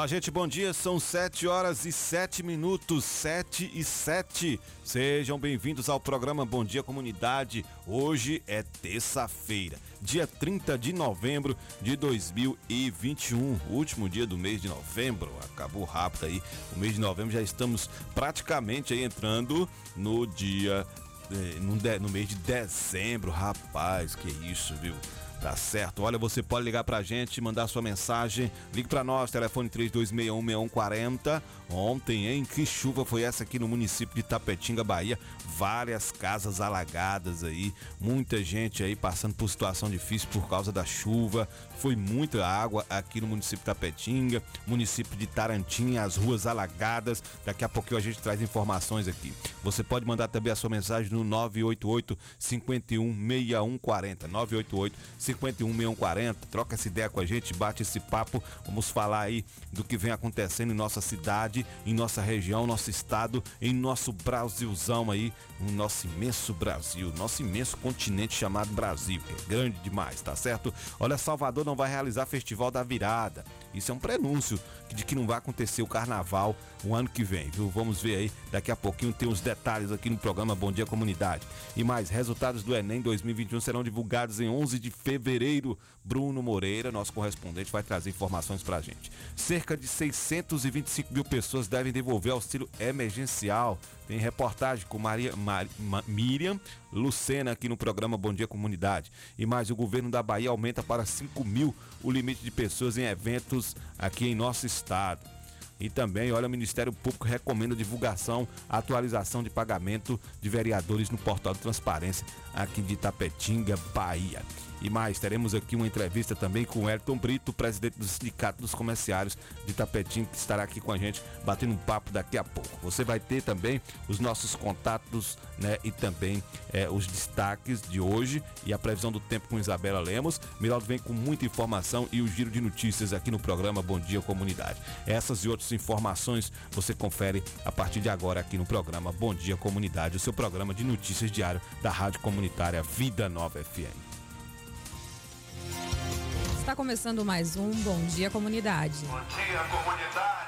Olá, gente, bom dia. São 7 horas e 7 minutos, 7 e 7. Sejam bem-vindos ao programa Bom Dia Comunidade. Hoje é terça-feira, dia 30 de novembro de 2021, último dia do mês de novembro. Acabou rápido aí. O mês de novembro já estamos praticamente aí entrando no dia eh, no, no mês de dezembro, rapaz, que isso, viu? Tá certo. Olha, você pode ligar pra gente, mandar sua mensagem. Ligue pra nós, telefone 32616140. Ontem, hein? Que chuva foi essa aqui no município de Tapetinga, Bahia? Várias casas alagadas aí, muita gente aí passando por situação difícil por causa da chuva. Foi muita água aqui no município de Tapetinga, município de Tarantim, as ruas alagadas. Daqui a pouquinho a gente traz informações aqui. Você pode mandar também a sua mensagem no 988 51 6140. 988 51 6140. Troca essa ideia com a gente, bate esse papo. Vamos falar aí do que vem acontecendo em nossa cidade, em nossa região, nosso estado, em nosso Brasilzão aí, no nosso imenso Brasil, nosso imenso continente chamado Brasil, que é grande demais, tá certo? Olha, Salvador não vai realizar Festival da Virada. Isso é um prenúncio de que não vai acontecer o carnaval o ano que vem, viu? Vamos ver aí, daqui a pouquinho tem os detalhes aqui no programa Bom Dia Comunidade. E mais, resultados do Enem 2021 serão divulgados em 11 de fevereiro. Bruno Moreira, nosso correspondente, vai trazer informações pra gente. Cerca de 625 mil pessoas devem devolver auxílio emergencial. Tem reportagem com Maria, Mari- Ma- Miriam Lucena aqui no programa Bom Dia Comunidade. E mais, o governo da Bahia aumenta para 5 mil o limite de pessoas em eventos aqui em nosso estado. E também, olha, o Ministério Público recomenda divulgação, atualização de pagamento de vereadores no portal de transparência aqui de Itapetinga, Bahia. E mais, teremos aqui uma entrevista também com o Elton Brito, presidente do Sindicato dos Comerciários de Itapetinga, que estará aqui com a gente batendo um papo daqui a pouco. Você vai ter também os nossos contatos né, e também eh, os destaques de hoje e a previsão do tempo com Isabela Lemos. Miraldo vem com muita informação e o giro de notícias aqui no programa Bom Dia Comunidade. Essas e outras informações você confere a partir de agora aqui no programa Bom Dia Comunidade, o seu programa de notícias diário da Rádio Comunitária Vida Nova FM. Está começando mais um Bom Dia Comunidade. Bom dia, comunidade.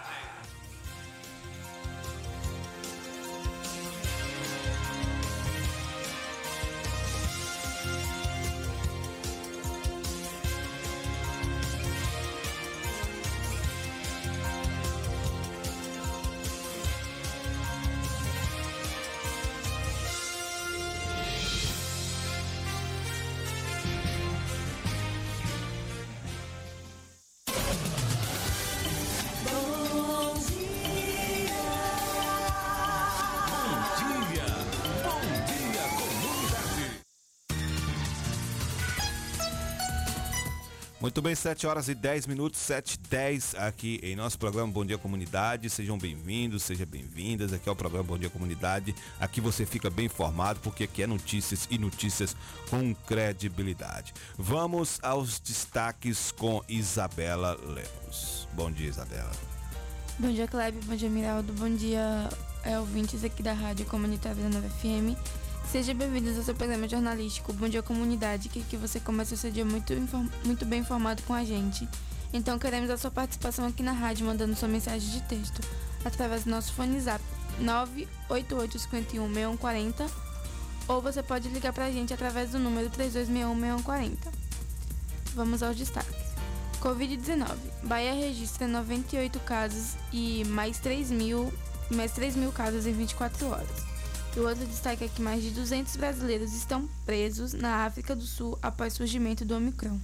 Muito bem, 7 horas e 10 minutos, 7 e 10 aqui em nosso programa Bom Dia Comunidade. Sejam bem-vindos, sejam bem-vindas. Aqui é o programa Bom Dia Comunidade. Aqui você fica bem informado porque aqui é notícias e notícias com credibilidade. Vamos aos destaques com Isabela Lemos. Bom dia, Isabela. Bom dia, Kleber. Bom dia, Miraldo. Bom dia, é, ouvintes aqui da Rádio Comunitária Vida Nova FM. Sejam bem-vindos ao seu programa jornalístico Bom Dia Comunidade, que aqui você começa o seu dia muito, muito bem informado com a gente. Então queremos a sua participação aqui na rádio, mandando sua mensagem de texto através do nosso fone zap 988516140 ou você pode ligar pra gente através do número 32616140. Vamos aos destaques. Covid-19. Bahia registra 98 casos e mais 3 mil, mais 3 mil casos em 24 horas. E o outro destaque é que mais de 200 brasileiros estão presos na África do Sul após surgimento do Omicron.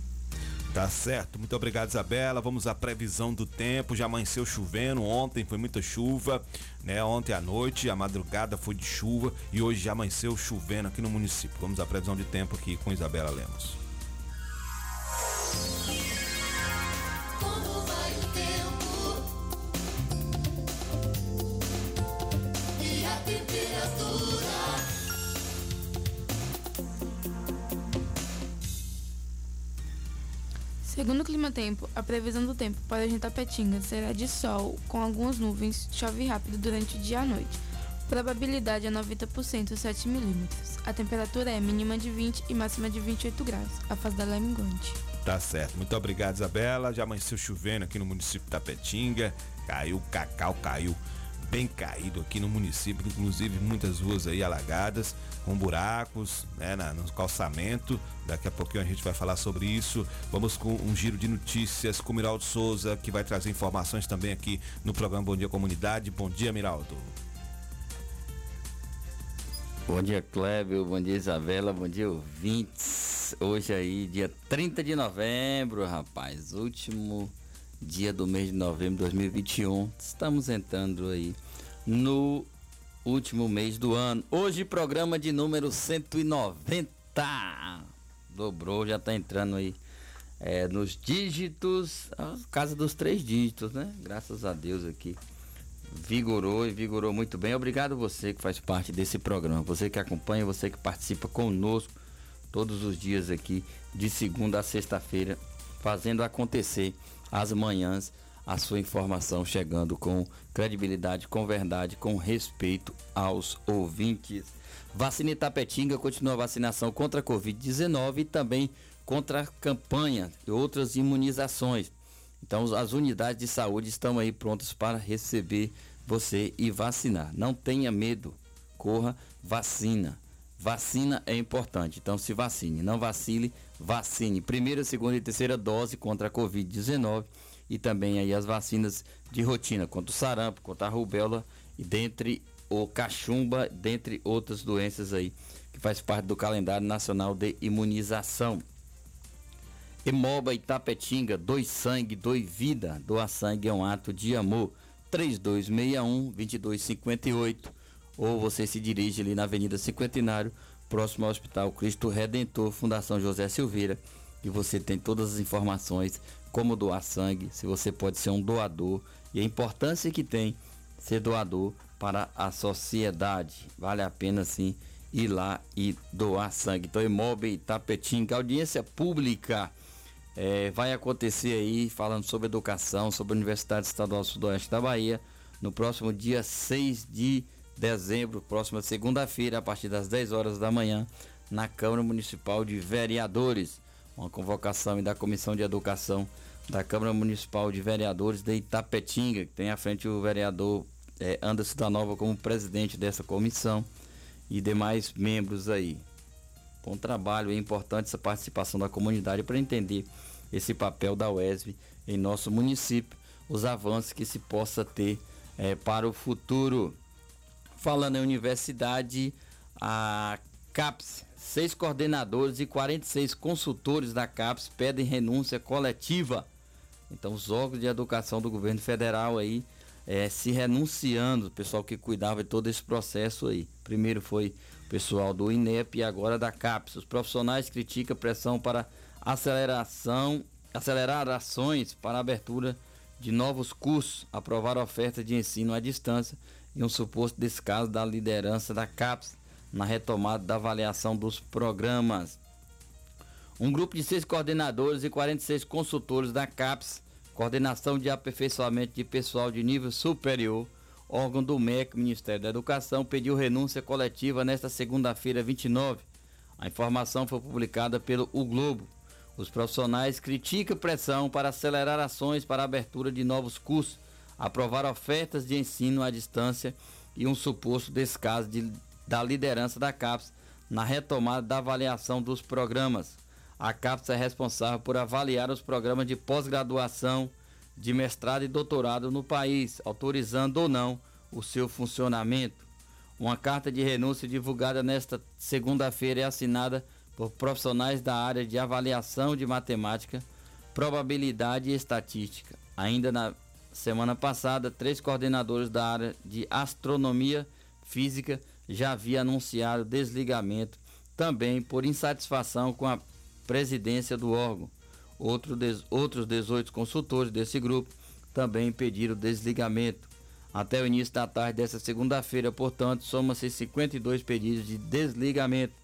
Tá certo, muito obrigado Isabela. Vamos à previsão do tempo. Já amanheceu chovendo, ontem foi muita chuva, né? Ontem à noite, a madrugada foi de chuva e hoje já amanheceu chovendo aqui no município. Vamos à previsão de tempo aqui com Isabela Lemos. Segundo o Clima Tempo, a previsão do tempo para a Tapetinga será de sol, com algumas nuvens, chove rápido durante o dia e a noite. Probabilidade é 90%, 7 milímetros. A temperatura é mínima de 20 e máxima de 28 graus. A fase dela é minguante. Tá certo, muito obrigado Isabela. Já amanheceu chovendo aqui no município de Tapetinga. Caiu, cacau caiu bem caído aqui no município, inclusive muitas ruas aí alagadas, com buracos, né, na, no calçamento. Daqui a pouquinho a gente vai falar sobre isso. Vamos com um giro de notícias com o Miraldo Souza, que vai trazer informações também aqui no programa Bom Dia Comunidade. Bom dia, Miraldo. Bom dia, Clébio. Bom dia, Isabela. Bom dia, ouvintes. Hoje aí, dia 30 de novembro, rapaz. Último dia do mês de novembro de 2021. Estamos entrando aí no último mês do ano. Hoje, programa de número 190. Dobrou, já tá entrando aí é, nos dígitos, a casa dos três dígitos, né? Graças a Deus aqui. Vigorou e vigorou muito bem. Obrigado você que faz parte desse programa, você que acompanha, você que participa conosco todos os dias aqui, de segunda a sexta-feira, fazendo acontecer as manhãs a sua informação chegando com credibilidade, com verdade, com respeito aos ouvintes. Vacina Itapetinga continua a vacinação contra a Covid-19 e também contra a campanha e outras imunizações. Então as unidades de saúde estão aí prontas para receber você e vacinar. Não tenha medo, corra, vacina. Vacina é importante, então se vacine. Não vacile, vacine. Primeira, segunda e terceira dose contra a Covid-19 e também aí as vacinas de rotina contra o sarampo, contra a rubéola e dentre o cachumba, dentre outras doenças aí que faz parte do calendário nacional de imunização. Emoba Itapetinga, dois sangue, dois vida. Doar sangue é um ato de amor. 3261 2258 ou você se dirige ali na Avenida Cinquentenário, próximo ao Hospital Cristo Redentor, Fundação José Silveira, e você tem todas as informações como doar sangue, se você pode ser um doador e a importância que tem ser doador para a sociedade. Vale a pena sim ir lá e doar sangue. Então, Imóvel Tapetinga, audiência pública é, vai acontecer aí falando sobre educação, sobre a Universidade Estadual Sudoeste da Bahia, no próximo dia 6 de dezembro, próxima segunda-feira, a partir das 10 horas da manhã, na Câmara Municipal de Vereadores. Uma convocação da Comissão de Educação da Câmara Municipal de Vereadores de Itapetinga, que tem à frente o vereador é, Anderson da Nova como presidente dessa comissão e demais membros aí. Bom trabalho, é importante essa participação da comunidade para entender esse papel da UESB em nosso município, os avanços que se possa ter é, para o futuro. Falando em universidade, a CAPES, seis coordenadores e 46 consultores da CAPES pedem renúncia coletiva. Então, os órgãos de educação do governo federal aí é, se renunciando, o pessoal que cuidava de todo esse processo aí. Primeiro foi o pessoal do INEP e agora da CAPES. Os profissionais criticam pressão para aceleração, acelerar ações para abertura de novos cursos, aprovar ofertas de ensino à distância e um suposto descaso da liderança da CAPES na retomada da avaliação dos programas. Um grupo de seis coordenadores e 46 consultores da CAPES, Coordenação de Aperfeiçoamento de Pessoal de Nível Superior, órgão do MEC, Ministério da Educação, pediu renúncia coletiva nesta segunda-feira, 29. A informação foi publicada pelo O Globo. Os profissionais criticam pressão para acelerar ações para a abertura de novos cursos aprovar ofertas de ensino à distância e um suposto descaso de, da liderança da CAPES na retomada da avaliação dos programas. A CAPES é responsável por avaliar os programas de pós-graduação, de mestrado e doutorado no país, autorizando ou não o seu funcionamento. Uma carta de renúncia divulgada nesta segunda-feira é assinada por profissionais da área de avaliação de matemática, probabilidade e estatística. Ainda na semana passada, três coordenadores da área de astronomia física já haviam anunciado desligamento, também por insatisfação com a presidência do órgão. Outro des, outros 18 consultores desse grupo também pediram desligamento. Até o início da tarde desta segunda-feira, portanto, soma-se 52 pedidos de desligamento.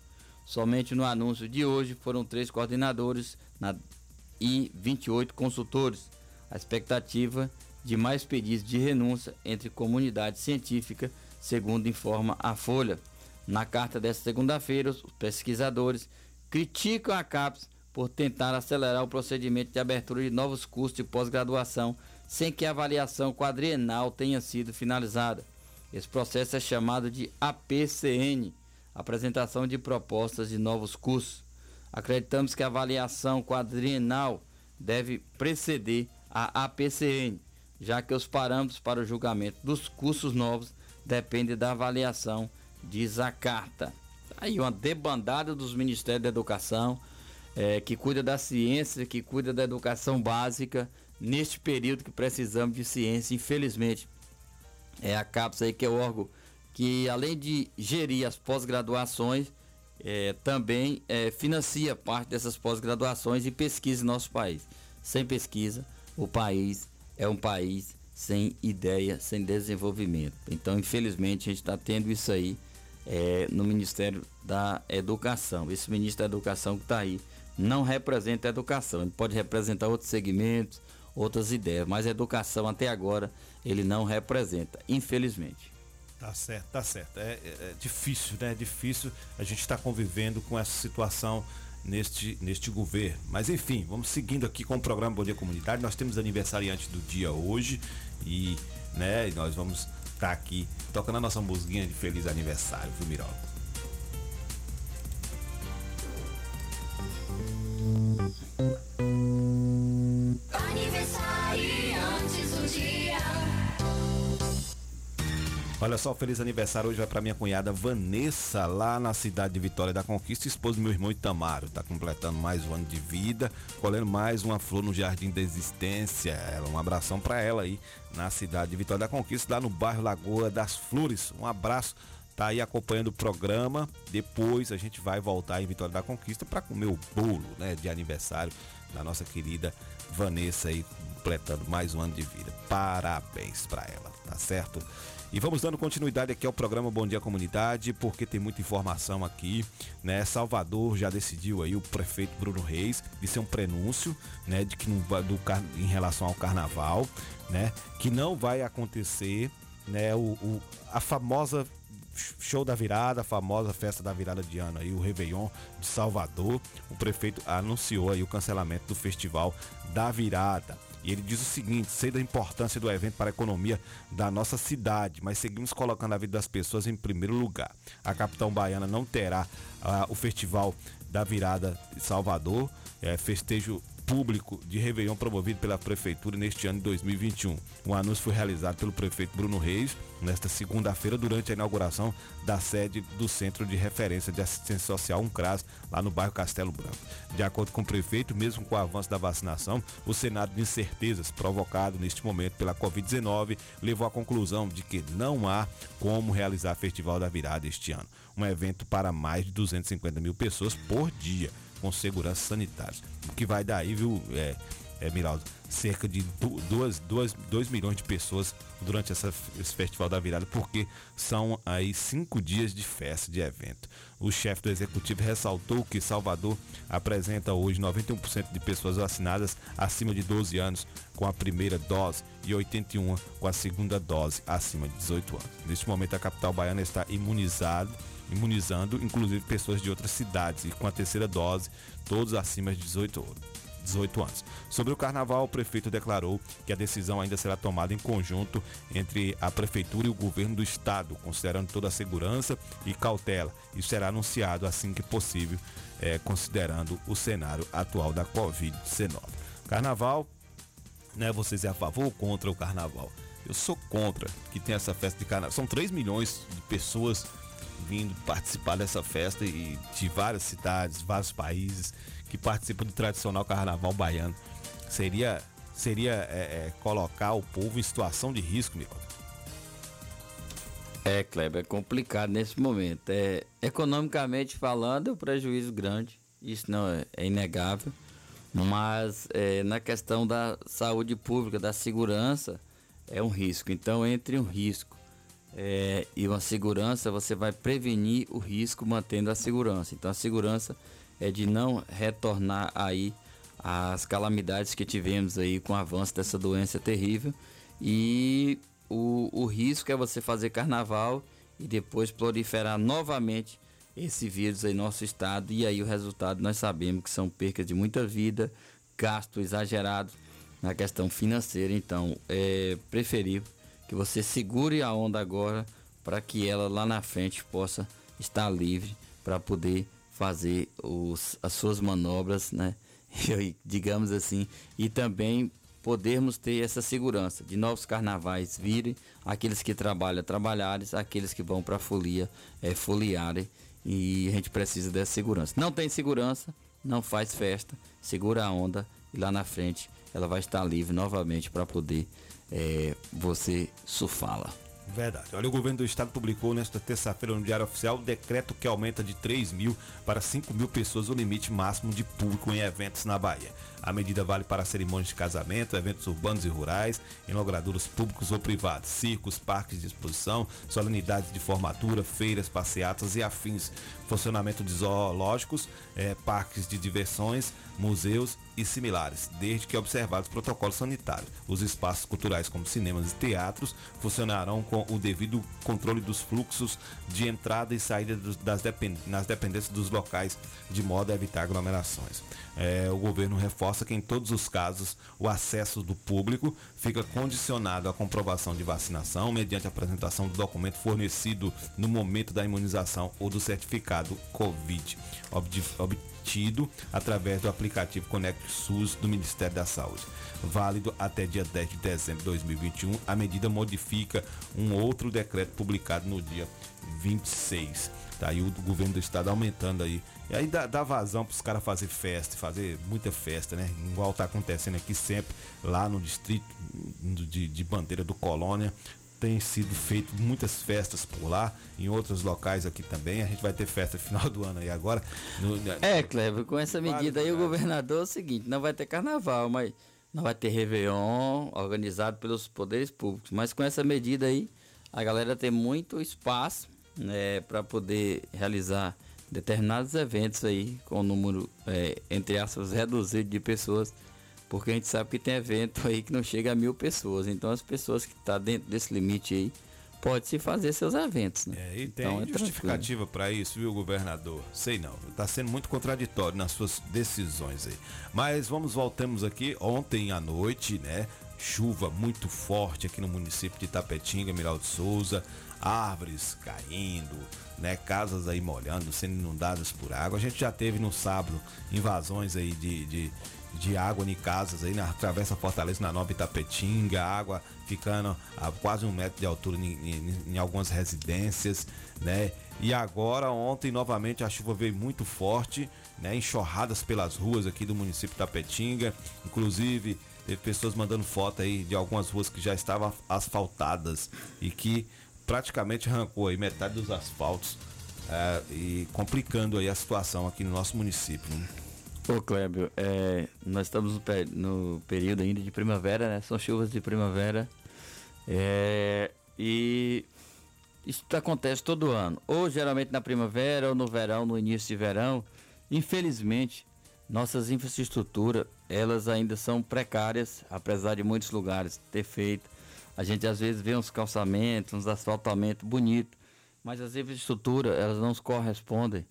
Somente no anúncio de hoje foram três coordenadores na, e 28 consultores. A expectativa de mais pedidos de renúncia entre comunidade científica, segundo informa a Folha. Na carta desta segunda-feira, os pesquisadores criticam a CAPES por tentar acelerar o procedimento de abertura de novos cursos de pós-graduação sem que a avaliação quadrienal tenha sido finalizada. Esse processo é chamado de APCN, apresentação de propostas de novos cursos. Acreditamos que a avaliação quadrienal deve preceder a APCN, já que os parâmetros para o julgamento dos cursos novos dependem da avaliação, diz a carta. Aí uma debandada dos Ministérios da Educação, é, que cuida da ciência, que cuida da educação básica, neste período que precisamos de ciência, infelizmente. É a CAPES aí que é o órgão que, além de gerir as pós-graduações, é, também é, financia parte dessas pós-graduações e pesquisa em nosso país. Sem pesquisa, o país é um país sem ideia, sem desenvolvimento. Então, infelizmente, a gente está tendo isso aí é, no Ministério da Educação. Esse ministro da Educação que está aí não representa a educação. Ele pode representar outros segmentos, outras ideias, mas a educação até agora ele não representa, infelizmente. Tá certo, tá certo. É, é, é difícil, né? É difícil a gente estar tá convivendo com essa situação neste, neste governo. Mas enfim, vamos seguindo aqui com o programa Bom Dia Comunidade. Nós temos aniversariante do dia hoje e né, nós vamos estar tá aqui tocando a nossa musiquinha de feliz aniversário, viu, Mirola? Olha só, feliz aniversário hoje vai para minha cunhada Vanessa, lá na cidade de Vitória da Conquista, esposa do meu irmão Itamaro. Tá completando mais um ano de vida, colhendo mais uma flor no Jardim da Existência. Um abração para ela aí na cidade de Vitória da Conquista, lá no bairro Lagoa das Flores. Um abraço tá aí acompanhando o programa. Depois a gente vai voltar em Vitória da Conquista para comer o bolo, né, de aniversário da nossa querida Vanessa aí completando mais um ano de vida. Parabéns para ela, tá certo? E vamos dando continuidade aqui ao programa Bom Dia Comunidade, porque tem muita informação aqui, né? Salvador já decidiu aí o prefeito Bruno Reis de ser um prenúncio, né, de que não vai do em relação ao carnaval, né, que não vai acontecer, né, o, o a famosa show da virada, a famosa festa da virada de ano aí, o Réveillon de Salvador. O prefeito anunciou aí o cancelamento do festival da virada. E ele diz o seguinte: sei da importância do evento para a economia da nossa cidade, mas seguimos colocando a vida das pessoas em primeiro lugar. A capital baiana não terá uh, o festival da virada de Salvador, é, festejo público de Réveillon promovido pela Prefeitura neste ano de 2021. O anúncio foi realizado pelo prefeito Bruno Reis nesta segunda-feira durante a inauguração da sede do Centro de Referência de Assistência Social Uncras, lá no bairro Castelo Branco. De acordo com o prefeito, mesmo com o avanço da vacinação, o Senado de incertezas provocado neste momento pela Covid-19 levou à conclusão de que não há como realizar Festival da Virada este ano. Um evento para mais de 250 mil pessoas por dia com segurança sanitária. O que vai dar aí, viu, é, é Miraldo? Cerca de 2 milhões de pessoas durante essa, esse Festival da Virada, porque são aí cinco dias de festa, de evento. O chefe do executivo ressaltou que Salvador apresenta hoje 91% de pessoas vacinadas acima de 12 anos com a primeira dose e 81 com a segunda dose acima de 18 anos. Neste momento, a capital baiana está imunizada imunizando inclusive pessoas de outras cidades e com a terceira dose, todos acima de 18 18 anos. Sobre o carnaval, o prefeito declarou que a decisão ainda será tomada em conjunto entre a prefeitura e o governo do estado, considerando toda a segurança e cautela. Isso será anunciado assim que possível, é, considerando o cenário atual da Covid-19. Carnaval, né? Vocês é a favor ou contra o carnaval? Eu sou contra que tenha essa festa de carnaval. São 3 milhões de pessoas vindo participar dessa festa e de várias cidades, vários países que participam do tradicional carnaval baiano. seria seria é, é, colocar o povo em situação de risco, Miraldo. É, Kleber, é complicado nesse momento. É, economicamente falando, é um prejuízo grande, isso não é, é inegável. Mas é, na questão da saúde pública, da segurança, é um risco. Então, entre um risco é, e uma segurança, você vai prevenir o risco mantendo a segurança. Então, a segurança é de não retornar aí as calamidades que tivemos aí com o avanço dessa doença terrível e o, o risco é você fazer carnaval e depois proliferar novamente esse vírus em nosso estado. E aí o resultado nós sabemos que são percas de muita vida, gasto exagerado na questão financeira. Então é preferível que você segure a onda agora para que ela lá na frente possa estar livre para poder fazer os, as suas manobras, né? digamos assim, e também podermos ter essa segurança de novos carnavais virem, aqueles que trabalham trabalharem, aqueles que vão para a folia é, foliarem e a gente precisa dessa segurança. Não tem segurança, não faz festa, segura a onda e lá na frente ela vai estar livre novamente para poder é, você surfá-la. Verdade. Olha, o governo do estado publicou nesta terça-feira no Diário Oficial o decreto que aumenta de 3 mil para 5 mil pessoas o limite máximo de público em eventos na Bahia. A medida vale para cerimônias de casamento, eventos urbanos e rurais, inauguraduras públicos ou privados, circos, parques de exposição, solenidades de formatura, feiras, passeatas e afins, funcionamento de zoológicos, eh, parques de diversões, museus e similares, desde que observados protocolos sanitários. Os espaços culturais, como cinemas e teatros, funcionarão com o devido controle dos fluxos de entrada e saída das depend nas dependências dos locais, de modo a evitar aglomerações. É, o governo reforça que em todos os casos o acesso do público fica condicionado à comprovação de vacinação mediante a apresentação do documento fornecido no momento da imunização ou do certificado COVID, obtido através do aplicativo Conect SUS do Ministério da Saúde. Válido até dia 10 de dezembro de 2021, a medida modifica um outro decreto publicado no dia 26. Tá aí o governo do estado aumentando aí. E aí dá, dá vazão para os caras fazer festa, fazer muita festa, né? Igual tá acontecendo aqui sempre, lá no distrito de, de Bandeira do Colônia. Tem sido feito muitas festas por lá, em outros locais aqui também. A gente vai ter festa final do ano aí agora. No, é, Cleber, com essa medida aí, o governador é o seguinte: não vai ter carnaval, mas não vai ter Réveillon organizado pelos poderes públicos. Mas com essa medida aí, a galera tem muito espaço né, para poder realizar determinados eventos aí com o número, é, entre aspas, reduzido de pessoas, porque a gente sabe que tem evento aí que não chega a mil pessoas. Então as pessoas que estão tá dentro desse limite aí pode se fazer seus eventos, né? É, e tem então, é justificativa para isso, viu, governador? Sei não, está sendo muito contraditório nas suas decisões aí. Mas vamos voltamos aqui ontem à noite, né? Chuva muito forte aqui no município de Tapetinga, Miral de Souza árvores caindo, né, casas aí molhando, sendo inundadas por água. A gente já teve no sábado invasões aí de, de, de água em casas aí na Travessa Fortaleza, na Nova Itapetinga, água ficando a quase um metro de altura em, em, em algumas residências, né? E agora, ontem, novamente, a chuva veio muito forte, né? Enxurradas pelas ruas aqui do município de Tapetinga, inclusive teve pessoas mandando foto aí de algumas ruas que já estavam asfaltadas e que praticamente arrancou aí metade dos asfaltos é, e complicando aí a situação aqui no nosso município. Né? Ô Clébio, é, nós estamos no, período ainda de primavera, né? São chuvas de primavera. É, e isso acontece todo ano. Ou geralmente na primavera, ou no verão, no início de verão. Infelizmente, nossas infraestruturas, elas ainda são precárias, apesar de muitos lugares ter feito a gente às vezes vê uns calçamentos, uns asfaltamentos bonitos, mas as infraestruturas elas não correspondem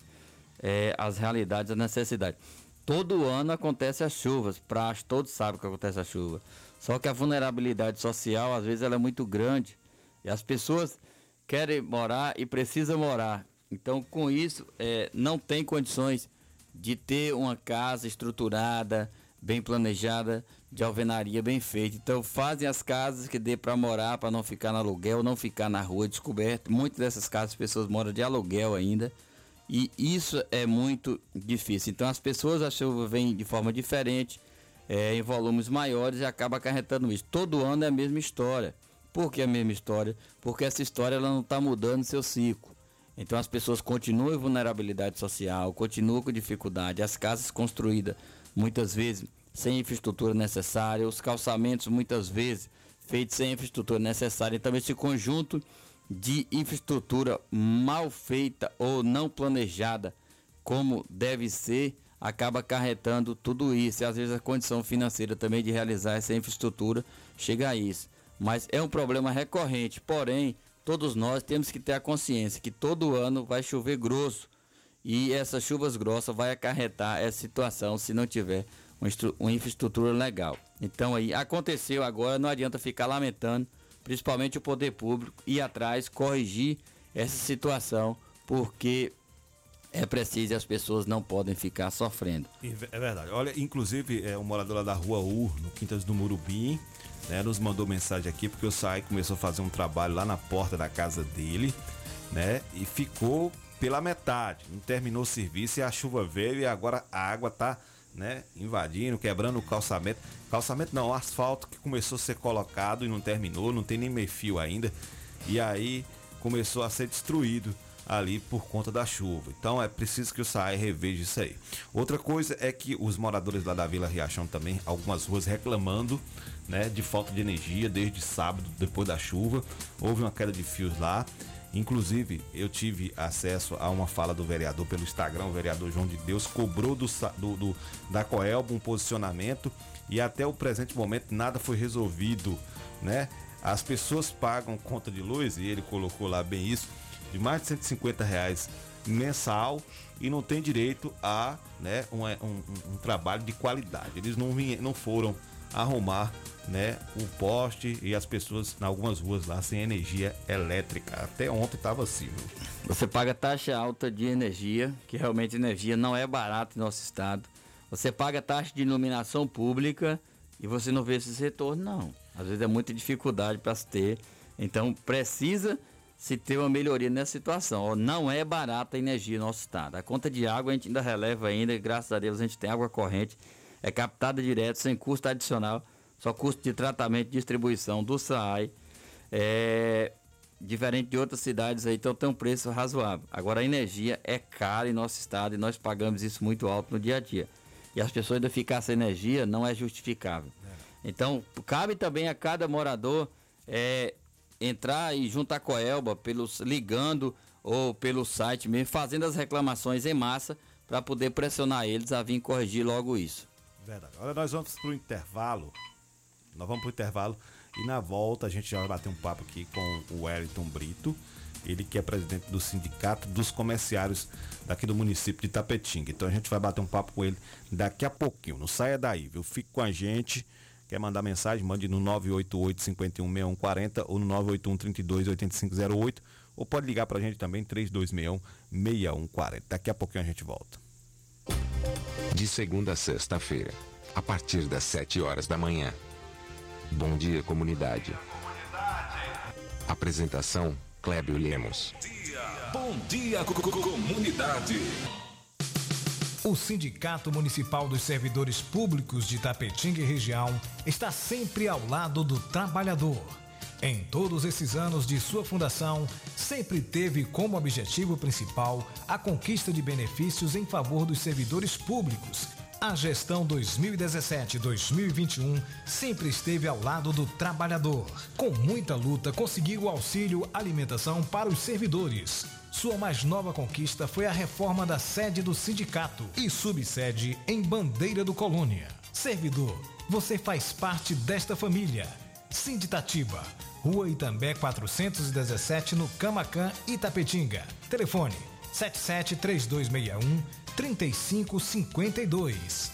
é, às realidades, às necessidades. Todo ano acontece as chuvas, praxe, todos sabem que acontece a chuva. Só que a vulnerabilidade social às vezes ela é muito grande e as pessoas querem morar e precisam morar. Então com isso é, não tem condições de ter uma casa estruturada, bem planejada, de alvenaria bem feita. Então fazem as casas que dê para morar, para não ficar no aluguel, não ficar na rua descoberto. Muitas dessas casas as pessoas moram de aluguel ainda. E isso é muito difícil. Então as pessoas a chuva vem de forma diferente. é, em volumes maiores e acaba acarretando isso. Todo ano é a mesma história. Por que a mesma história? Porque essa história ela não está mudando seu ciclo. Então as pessoas continuam em vulnerabilidade social, continuam com dificuldade, as casas construídas muitas vezes sem infraestrutura necessária, os calçamentos muitas vezes feitos sem infraestrutura necessária. Então esse conjunto de infraestrutura mal feita ou não planejada como deve ser, acaba acarretando tudo isso. E às vezes a condição financeira também de realizar essa infraestrutura chega a isso. Mas é um problema recorrente, porém, todos nós temos que ter a consciência que todo ano vai chover grosso e essas chuvas grossas vai acarretar essa situação se não tiver uma, uma infraestrutura legal. Então aí aconteceu agora, não adianta ficar lamentando, principalmente o poder público ir atrás, corrigir essa situação, porque é preciso e as pessoas não podem ficar sofrendo. É verdade. Olha, inclusive, é, um morador lá da rua U, no Quintas do Murubim, né, nos mandou mensagem aqui porque o SAI começou a fazer um trabalho lá na porta da casa dele, né? E ficou pela metade. Não terminou o serviço e a chuva veio e agora a água tá, né, invadindo, quebrando o calçamento. Calçamento não, asfalto que começou a ser colocado e não terminou, não tem nem meio fio ainda. E aí começou a ser destruído ali por conta da chuva. Então é preciso que o SAE reveja isso aí. Outra coisa é que os moradores lá da Vila Riachão também, algumas ruas reclamando né, de falta de energia desde sábado, depois da chuva. Houve uma queda de fios lá. Inclusive, eu tive acesso a uma fala do vereador pelo Instagram, o vereador João de Deus cobrou do, do, do da Coelba um posicionamento e até o presente momento nada foi resolvido, né? As pessoas pagam conta de luz, e ele colocou lá bem isso, de mais de 150 reais mensal e não tem direito a né, um, um, um trabalho de qualidade. Eles não, não foram arrumar né, o poste e as pessoas em algumas ruas lá sem energia elétrica. Até ontem estava assim. Viu? Você paga taxa alta de energia, que realmente energia não é barata em nosso estado. Você paga taxa de iluminação pública e você não vê esse retorno, não. Às vezes é muita dificuldade para se ter. Então precisa se ter uma melhoria nessa situação. Não é barata a energia no nosso estado. A conta de água a gente ainda releva ainda, graças a Deus a gente tem água corrente, é captada direto, sem custo adicional, só custo de tratamento e distribuição do SAI. É diferente de outras cidades aí, então tem um preço razoável. Agora a energia é cara em nosso estado e nós pagamos isso muito alto no dia a dia. E as pessoas ainda ficar sem energia não é justificável. É. Então, cabe também a cada morador é, entrar e juntar com a Elba, pelos, ligando ou pelo site mesmo, fazendo as reclamações em massa para poder pressionar eles a vir corrigir logo isso. Verdade. Olha, nós vamos para o intervalo. Nós vamos para o intervalo e na volta a gente já vai bater um papo aqui com o Wellington Brito. Ele que é presidente do Sindicato dos Comerciários daqui do município de Tapetinga. Então a gente vai bater um papo com ele daqui a pouquinho. Não saia daí, viu? Fique com a gente. Quer mandar mensagem? Mande no 988 51 6140 ou no 981 32 8508 ou pode ligar para a gente também 3261 6140. Daqui a pouquinho a gente volta. De segunda a sexta-feira, a partir das 7 horas da manhã. Bom dia, comunidade. Apresentação: Clébio Lemos. Bom dia, comunidade. O Sindicato Municipal dos Servidores Públicos de Tapetinga e região está sempre ao lado do trabalhador. Em todos esses anos de sua fundação, sempre teve como objetivo principal a conquista de benefícios em favor dos servidores públicos. A gestão 2017-2021 sempre esteve ao lado do trabalhador. Com muita luta, conseguiu o auxílio alimentação para os servidores sua mais nova conquista foi a reforma da sede do sindicato e subsede em Bandeira do Colônia. Servidor, você faz parte desta família. Sinditatiba, Rua Itambé 417 no Camacan, Itapetinga. Telefone 773261 3552.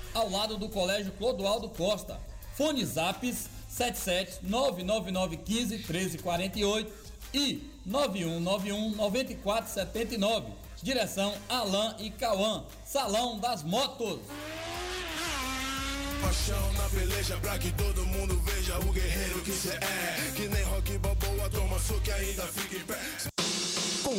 ao lado do Colégio Clodoaldo Costa. Fone Zaps 77 99915 1348 e 9191 9479. Direção Alain e Cauã. Salão das Motos. Paixão na peleja pra que todo mundo veja o guerreiro que cê é. Que nem rock balboa, toma que ainda fica em pé.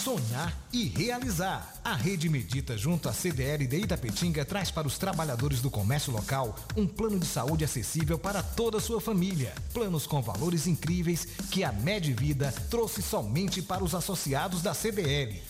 Sonhar e realizar. A Rede Medita, junto à CDL de Itapetinga, traz para os trabalhadores do comércio local um plano de saúde acessível para toda a sua família. Planos com valores incríveis que a Medvida trouxe somente para os associados da CDL.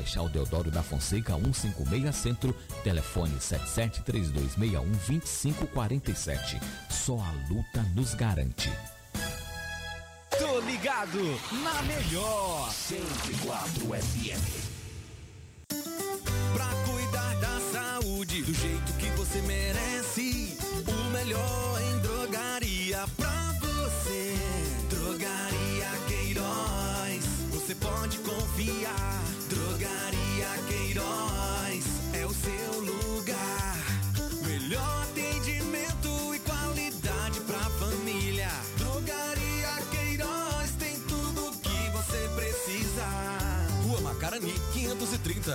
Marechal Deodoro da Fonseca 156 Centro, telefone 7732612547. Só a luta nos garante. Tô ligado na melhor 104 FM. Pra cuidar da saúde do jeito que você merece, o melhor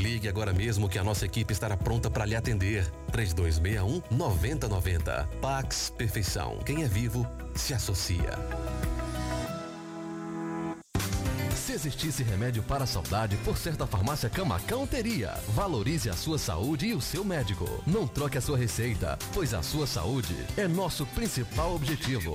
Ligue agora mesmo que a nossa equipe estará pronta para lhe atender. 3261 9090. Pax Perfeição. Quem é vivo se associa. Se existisse remédio para a saudade, por certa farmácia Camacão teria. Valorize a sua saúde e o seu médico. Não troque a sua receita, pois a sua saúde é nosso principal objetivo.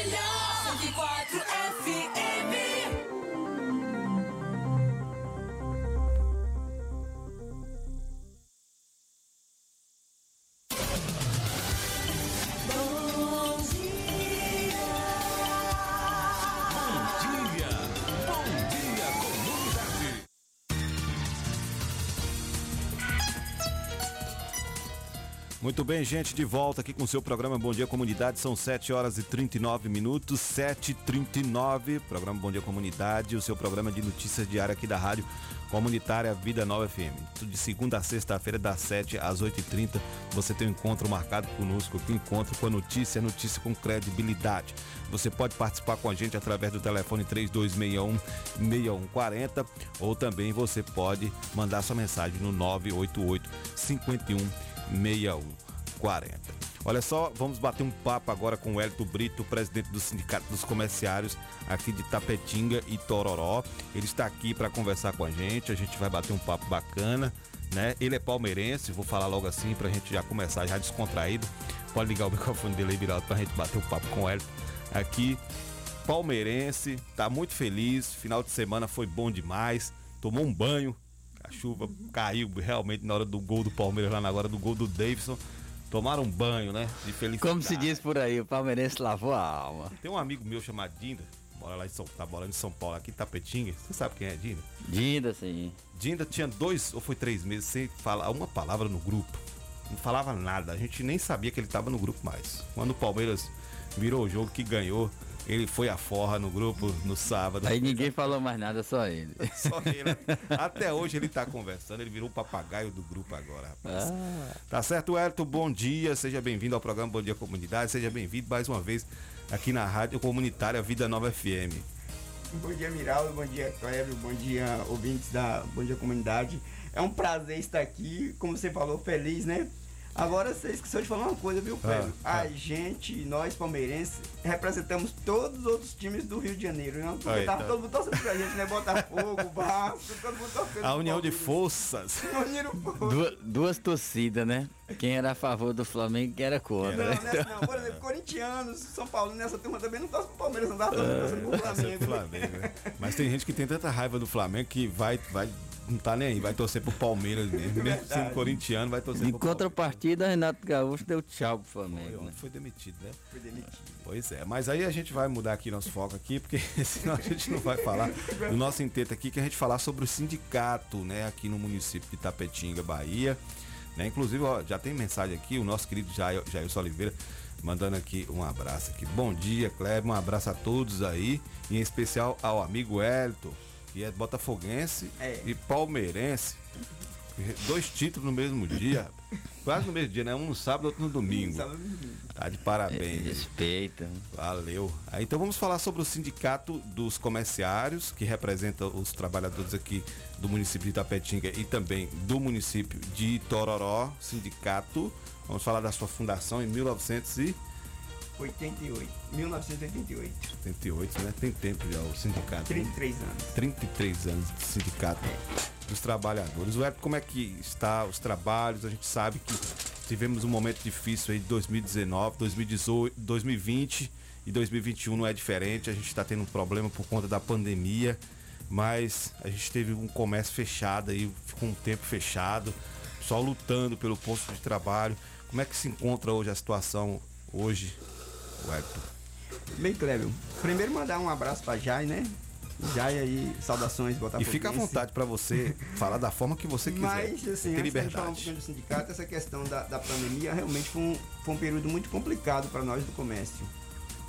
Muito bem, gente, de volta aqui com o seu programa Bom Dia Comunidade. São 7 horas e 39 minutos, 7h39. Programa Bom Dia Comunidade, o seu programa de notícias diária aqui da Rádio Comunitária Vida Nova FM. De segunda a sexta-feira, das 7 às 8h30, você tem um encontro marcado conosco aqui, encontro com a notícia, notícia com credibilidade. Você pode participar com a gente através do telefone 3261-6140 ou também você pode mandar sua mensagem no 988 51 6140. Olha só, vamos bater um papo agora com o Hélito Brito, presidente do Sindicato dos Comerciários aqui de Tapetinga e Tororó. Ele está aqui para conversar com a gente, a gente vai bater um papo bacana, né? Ele é palmeirense, vou falar logo assim para a gente já começar já descontraído. Pode ligar o microfone dele aí, Viraldo, para a gente bater um papo com o Hélito aqui. Palmeirense, tá muito feliz, final de semana foi bom demais, tomou um banho, chuva caiu realmente na hora do gol do Palmeiras, lá na hora do gol do Davidson. Tomaram um banho, né? De felicidade. Como se diz por aí, o palmeirense lavou a alma. Tem um amigo meu chamado Dinda, mora lá em São, tá morando em São Paulo, aqui em Tapetinga. Você sabe quem é Dinda? Dinda, sim. Dinda tinha dois ou foi três meses sem falar uma palavra no grupo. Não falava nada. A gente nem sabia que ele tava no grupo mais. Quando o Palmeiras virou o jogo que ganhou, ele foi a forra no grupo no sábado. Aí ninguém falou mais nada, só ele. Só ele. Até hoje ele tá conversando, ele virou o papagaio do grupo agora, rapaz. Ah. Tá certo, Elton? Bom dia, seja bem-vindo ao programa Bom Dia Comunidade, seja bem-vindo mais uma vez aqui na Rádio Comunitária Vida Nova FM. Bom dia, Miraldo. Bom dia, Cleber. Bom dia, ouvintes da Bom Dia Comunidade. É um prazer estar aqui, como você falou, feliz, né? Agora você esqueceu de falar uma coisa, viu, Pedro? Ah, a gente, nós palmeirenses, representamos todos os outros times do Rio de Janeiro. Né? Porque Aí, tava tá. todo mundo torcendo pra gente, né? Botafogo, Vasco, todo mundo torcendo. A união de forças. Uniram Duas, duas torcidas, né? Quem era a favor do Flamengo e quem era contra. Não, né? nessa não. Por exemplo, corintianos, São Paulo, nessa turma também não torce pro Palmeiras, não dá torcendo pro Flamengo. Flamengo, né? Mas tem gente que tem tanta raiva do Flamengo que vai, vai não tá nem aí, vai torcer pro Palmeiras mesmo. Mesmo sendo corintiano, vai torcer Em pro Palmeiras. contrapartida, Renato Gaúcho deu tchau pro Flamengo. né? Foi demitido, né? Foi demitido. Pois é, mas aí a gente vai mudar aqui nosso foco aqui, porque senão a gente não vai falar do nosso intento aqui, que a gente falar sobre o sindicato, né, aqui no município de Tapetinga, Bahia. Né? Inclusive, ó, já tem mensagem aqui, o nosso querido Jair, Jair Oliveira mandando aqui um abraço aqui. Bom dia, Kleber, um abraço a todos aí, e em especial ao amigo Elton, que é botafoguense É. e palmeirense. Dois títulos no mesmo dia, quase no mesmo dia, né? Um no sábado, outro no domingo. Tá de parabéns. Respeita. Valeu. Então vamos falar sobre o sindicato dos comerciários, que representa os trabalhadores aqui do município de Itapetinga e também do município de Tororó, sindicato. Vamos falar da sua fundação em 1988, 88, 1988. né? Tem tempo já o sindicato. 33 anos. 33 anos de sindicato dos trabalhadores. O como é que está os trabalhos? A gente sabe que tivemos um momento difícil aí de 2019, 2018, 2020 e 2021 não é diferente. A gente está tendo um problema por conta da pandemia, mas a gente teve um comércio fechado aí, ficou um tempo fechado, só lutando pelo posto de trabalho. Como é que se encontra hoje a situação hoje, Wellington? Bem, Clébio, primeiro mandar um abraço pra Jai, né? Jai aí, saudações, E Botafogo. fica à vontade para você falar da forma que você quiser. Mas, assim, falar um liberdade. pouquinho do sindicato, essa questão da, da pandemia realmente foi um, foi um período muito complicado para nós do comércio,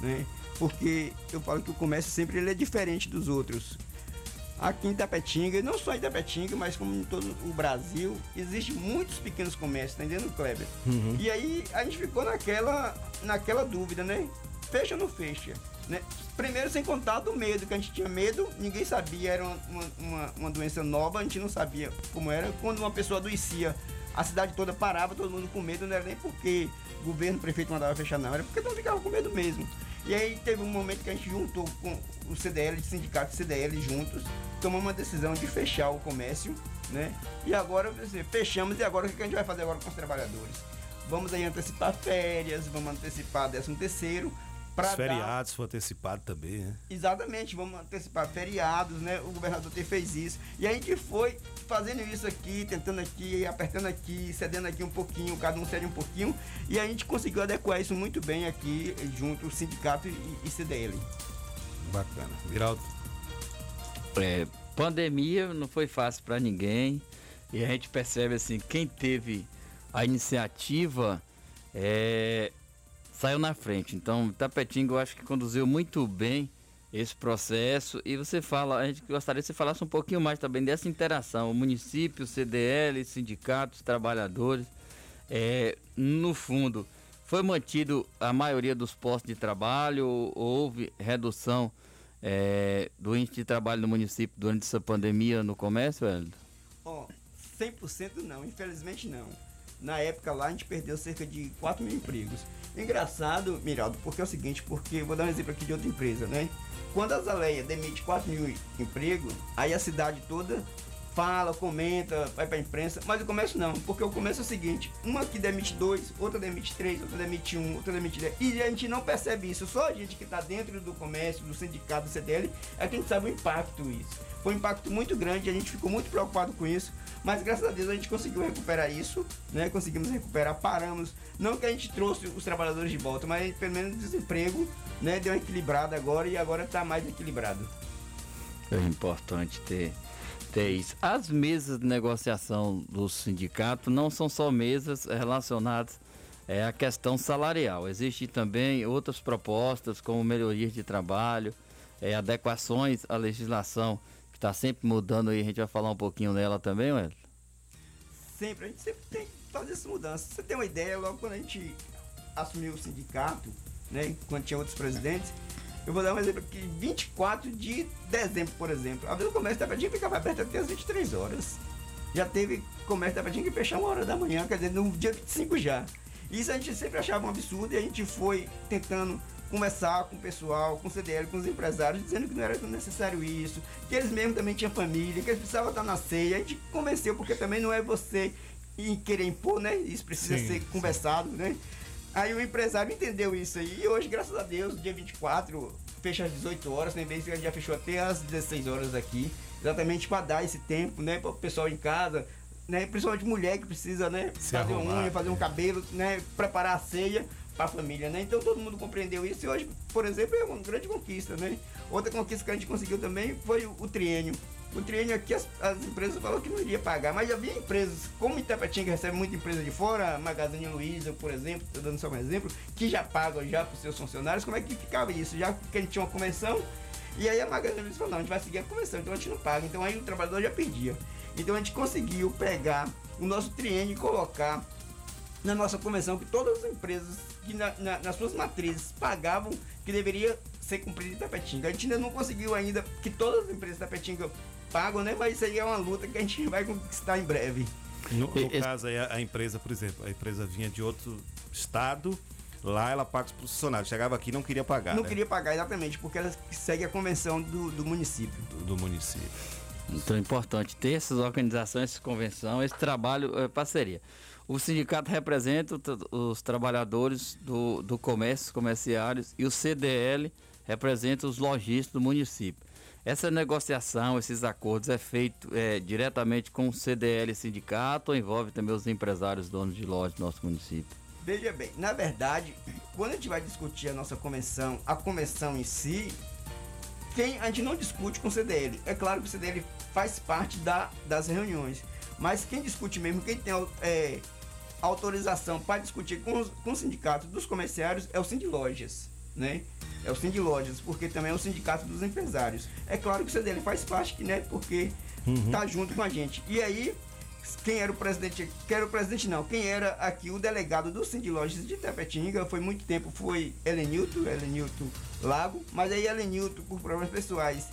né? Porque eu falo que o comércio sempre ele é diferente dos outros. Aqui em Itapetinga, e não só em Itapetinga, mas como em todo o Brasil, existem muitos pequenos comércios, tá entendendo, Kleber? Uhum. E aí a gente ficou naquela, naquela dúvida, né? Fecha ou não fecha? Né? Primeiro, sem contar do medo, que a gente tinha medo, ninguém sabia, era uma, uma, uma doença nova, a gente não sabia como era. Quando uma pessoa adoecia, a cidade toda parava, todo mundo com medo, não era nem porque o governo, o prefeito mandava fechar, não, era porque mundo ficava com medo mesmo. E aí teve um momento que a gente juntou com o CDL, o sindicato CDL juntos, tomamos uma decisão de fechar o comércio, né? E agora, assim, fechamos, e agora o que que a gente vai fazer agora com os trabalhadores? Vamos aí antecipar férias, vamos antecipar 13 terceiro, Os feriados foi antecipado também, né? Exatamente, vamos antecipar feriados, né? O governador te fez isso. E a gente foi fazendo isso aqui, tentando aqui, apertando aqui, cedendo aqui um pouquinho, cada um cede um pouquinho. E a gente conseguiu adequar isso muito bem aqui, junto, o sindicato e, e CDL. Bacana. Viraldo. É, pandemia não foi fácil para ninguém e a gente percebe assim quem teve a iniciativa é, saiu na frente. Então Tapetinga eu acho que conduziu muito bem esse processo e você fala, a gente gostaria que você falasse um pouquinho mais também dessa interação, o município, CDL, sindicatos, trabalhadores, é, no fundo foi mantido a maioria dos postos de trabalho, houve redução é, do índice de trabalho no município durante essa pandemia no comércio, Hélio? Ó, 100% não, infelizmente não. Na época lá a gente perdeu cerca de 4 mil empregos. Engraçado, Miraldo, porque é o seguinte, porque vou dar um exemplo aqui de outra empresa, né? Quando a Zaleia demite 4 mil empregos, aí a cidade toda fala, comenta, vai pra imprensa, mas o comércio não, porque o comércio é o seguinte, uma que demite dois, outra demite três, outra demite um, outra demite dez, e a gente não percebe isso, só a gente que está dentro do comércio, do sindicato, do CDL, é que a gente sabe o impacto isso. Foi um impacto muito grande, a gente ficou muito preocupado com isso, mas graças a Deus a gente conseguiu recuperar isso, né? Conseguimos recuperar, paramos. Não que a gente trouxe os trabalhadores de volta, mas pelo menos o desemprego, né? Deu uma equilibrada agora e agora está mais equilibrado. É importante ter. As mesas de negociação do sindicato não são só mesas relacionadas é, à questão salarial. Existem também outras propostas, como melhorias de trabalho, é, adequações à legislação, está sempre mudando aí. A gente vai falar um pouquinho dela também, Wellington? Sempre, a gente sempre tem que fazer essa mudança. Você tem uma ideia, logo quando a gente assumiu o sindicato, né? Quando tinha outros presidentes, eu vou dar um exemplo aqui, 24 de dezembro, por exemplo. A Vila Comércio da Pedinha ficava aberta até as 23 horas. Já teve comércio da tinha que fechar uma hora da manhã, quer dizer, no dia 25 já. Isso a gente sempre achava um absurdo e a gente foi tentando conversar com o pessoal, com o CDL, com os empresários, dizendo que não era tão necessário isso, que eles mesmos também tinham família, que eles precisavam estar na ceia. A gente convenceu, porque também não é você em querer impor, né? Isso precisa Sim, ser sim. conversado, né? Aí o empresário entendeu isso aí e hoje, graças a Deus, dia 24, fecha às 18 horas, tem vezes que a gente já fechou até às 16 horas aqui, exatamente para dar esse tempo, né, para o pessoal em casa, né, principalmente mulher que precisa, né, Se fazer uma arrumar, unha, fazer um cabelo, né, preparar a ceia para a família, né? Então todo mundo compreendeu isso e hoje, por exemplo, é uma grande conquista, né? Outra conquista que a gente conseguiu também foi o, triênio. O triênio aqui as, as empresas falaram que não iria pagar, mas havia empresas, como Itapetinga recebe muita empresa de fora, a Magazine Luiza, por exemplo, estou dando só um exemplo, que já pagam já para os seus funcionários, como é que ficava isso? Já que a gente tinha uma convenção, e aí a Magazine Luiza falou, não, a gente vai seguir a convenção, então a gente não paga. Então aí o trabalhador já perdia. Então a gente conseguiu pegar o nosso triênio e colocar na nossa convenção que todas as empresas que na- na- nas suas matrizes pagavam que deveria ser cumprido em Tapetinga. A gente ainda não conseguiu ainda que todas as empresas de Tapetinga pagam, né? Mas isso aí é uma luta que a gente vai conquistar em breve. No, no caso aí, a, a empresa, por exemplo, a empresa vinha de outro estado, lá ela paga os funcionários. Chegava aqui e não queria pagar. não né? queria pagar exatamente, porque ela segue a convenção do, do município. Do, do município. Então é importante ter essas organizações, essa convenção, esse trabalho, é, parceria. O sindicato representa os trabalhadores do, do comércio, os comerciários, e o CDL representa os lojistas do município. Essa negociação, esses acordos é feito é, diretamente com o CDL sindicato ou envolve também os empresários donos de lojas do nosso município? Veja bem, na verdade, quando a gente vai discutir a nossa convenção, a convenção em si, quem a gente não discute com o CDL. É claro que o CDL faz parte da, das reuniões, mas quem discute mesmo, quem tem é, autorização para discutir com, os, com o sindicato dos comerciários é o Sindilojas, né? É o Sindilojas, porque também é o sindicato dos empresários. É claro que o CDL faz parte, né? Porque tá junto com a gente. E aí, quem era o presidente, quem era o presidente não, quem era aqui o delegado do Sindilojas de Tapetinga, foi muito tempo, foi Helenilton, Helenilton Lago, mas aí Helenilton, por problemas pessoais,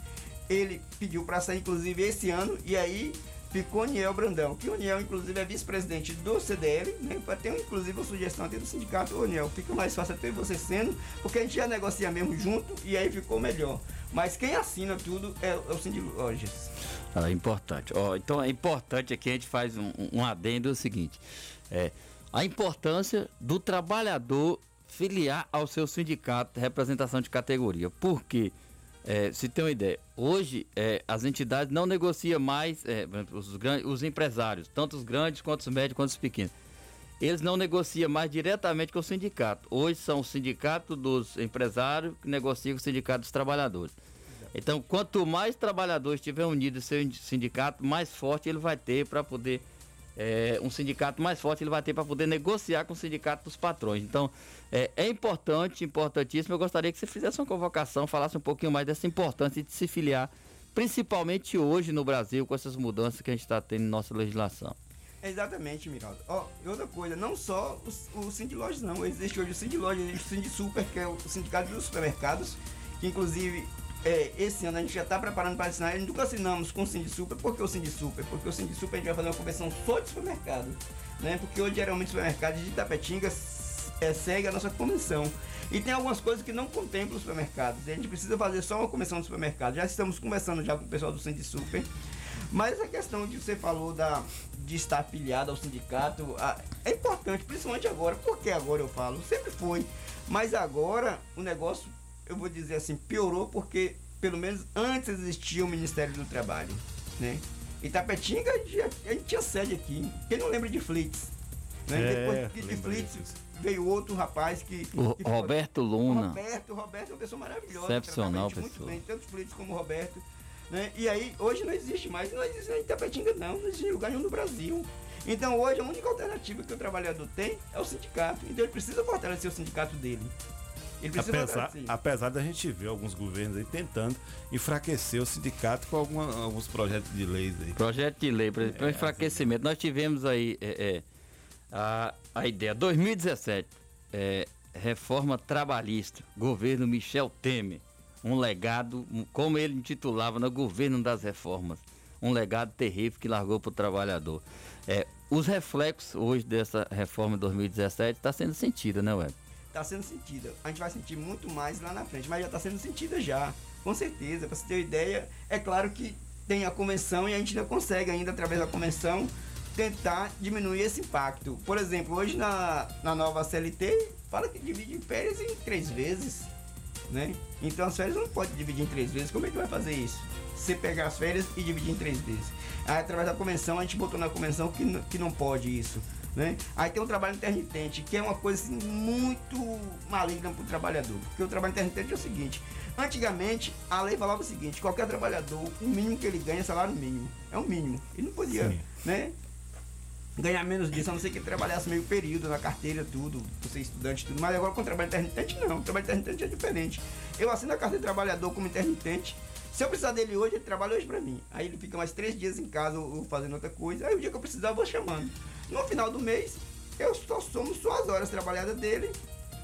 ele pediu para sair, inclusive, esse ano, e aí ficou Niel Brandão, que o Niel, inclusive, é vice-presidente do CDL, né? Ter, inclusive, uma sugestão até do sindicato, ô Niel, fica mais fácil até você sendo, porque a gente já negocia mesmo junto, e aí ficou melhor. Mas quem assina tudo é, é o Sindilojas. Ah, é importante. Ó, então é importante aqui a gente faz um, um adendo é o seguinte: é, a importância do trabalhador filiar ao seu sindicato representação de categoria. Por quê? É, se tem uma ideia, hoje é, as entidades não negociam mais é, os, gran- os empresários, tanto os grandes quanto os médios quanto os pequenos. Eles não negociam mais diretamente com o sindicato. Hoje são o sindicato dos empresários que negocia com o sindicato dos trabalhadores. Então, quanto mais trabalhadores estiver em seu sindicato, mais forte ele vai ter para poder. É, um sindicato mais forte ele vai ter para poder negociar com o sindicato dos patrões. Então, é, é importante, importantíssimo. Eu gostaria que você fizesse uma convocação, falasse um pouquinho mais dessa importância de se filiar, principalmente hoje no Brasil, com essas mudanças que a gente está tendo em nossa legislação. Exatamente, Miraldo. Ó, e outra coisa, não só o, o não, existe hoje o Sindilojas, existe o Sindisuper, que é o sindicato dos supermercados, que inclusive é, esse ano a gente já está preparando para assinar, a gente nunca assinamos com o Sindisuper, por que o Sindisuper? Porque o Sindisuper a gente vai fazer uma convenção só de supermercado, né? Porque hoje geralmente os supermercados de Itapetinga é, segue a nossa convenção. E tem algumas coisas que não contemplam os supermercados. A gente precisa fazer só uma convenção de supermercado. Já estamos conversando já com o pessoal do Sindisuper. Mas essa questão que você falou da, de estar afiliado ao sindicato a- é importante, principalmente agora. Por que agora eu falo? Sempre foi. Mas agora o negócio, eu vou dizer assim, piorou porque pelo menos antes existia o Ministério do Trabalho. Né? Itapetinga, a gente, a gente tinha sede aqui. Quem não lembra de Flits? Né? É, Depois de- de lembro Flits veio outro rapaz que. O que Roberto Luna. Roberto, o Roberto é uma pessoa maravilhosa. Excepcional pessoa. Muito bem, tanto políticos como o Roberto. Né? E aí, hoje não existe mais, não existe em Itapetinga não, não existe em lugar nenhum no Brasil. Então hoje a única alternativa que o trabalhador tem é o sindicato. Então ele precisa fortalecer o sindicato dele. Apesar, fortalecer. apesar da gente ver alguns governos aí tentando enfraquecer o sindicato com alguma- alguns projetos de leis aí. Projeto de lei para É, enfraquecimento. Nós tivemos aí é, é, a, a ideia 2017, é, reforma trabalhista, governo Michel Temer, um legado, como ele intitulava, no governo das reformas. um legado terrível que largou para o trabalhador. É, os reflexos hoje dessa reforma de 2017 está sendo sentido, né, Web? Está sendo sentida. A gente vai sentir muito mais lá na frente, mas já está sendo sentida já, com certeza. Para você ter ideia, é claro que tem a convenção e a gente ainda consegue ainda através da convenção tentar diminuir esse impacto. Por exemplo, hoje na, na nova CLT fala que divide férias em três vezes, né? Então as férias não pode dividir em três vezes. Como é que vai fazer isso? Você pegar as férias e dividir em três vezes. Aí através da convenção a gente botou na convenção que, que não pode isso. Né? Aí tem o trabalho intermitente, que é uma coisa assim, muito maligna para o trabalhador. Porque o trabalho intermitente é o seguinte: antigamente a lei falava o seguinte: qualquer trabalhador, o mínimo que ele ganha é salário mínimo. É o mínimo. Ele não podia, Sim. né? ganhar menos disso, a não ser que ele trabalhasse meio período na carteira, tudo, por ser estudante e tudo. Mas agora com o trabalho intermitente, não. O trabalho intermitente é diferente. Eu assino a carta de trabalhador como intermitente. Se eu precisar dele hoje, ele trabalha hoje pra mim. Aí ele fica mais três dias em casa ou ou fazendo outra coisa. Aí o dia que eu precisar, eu vou chamando. No final do mês, eu só somo só as horas trabalhadas dele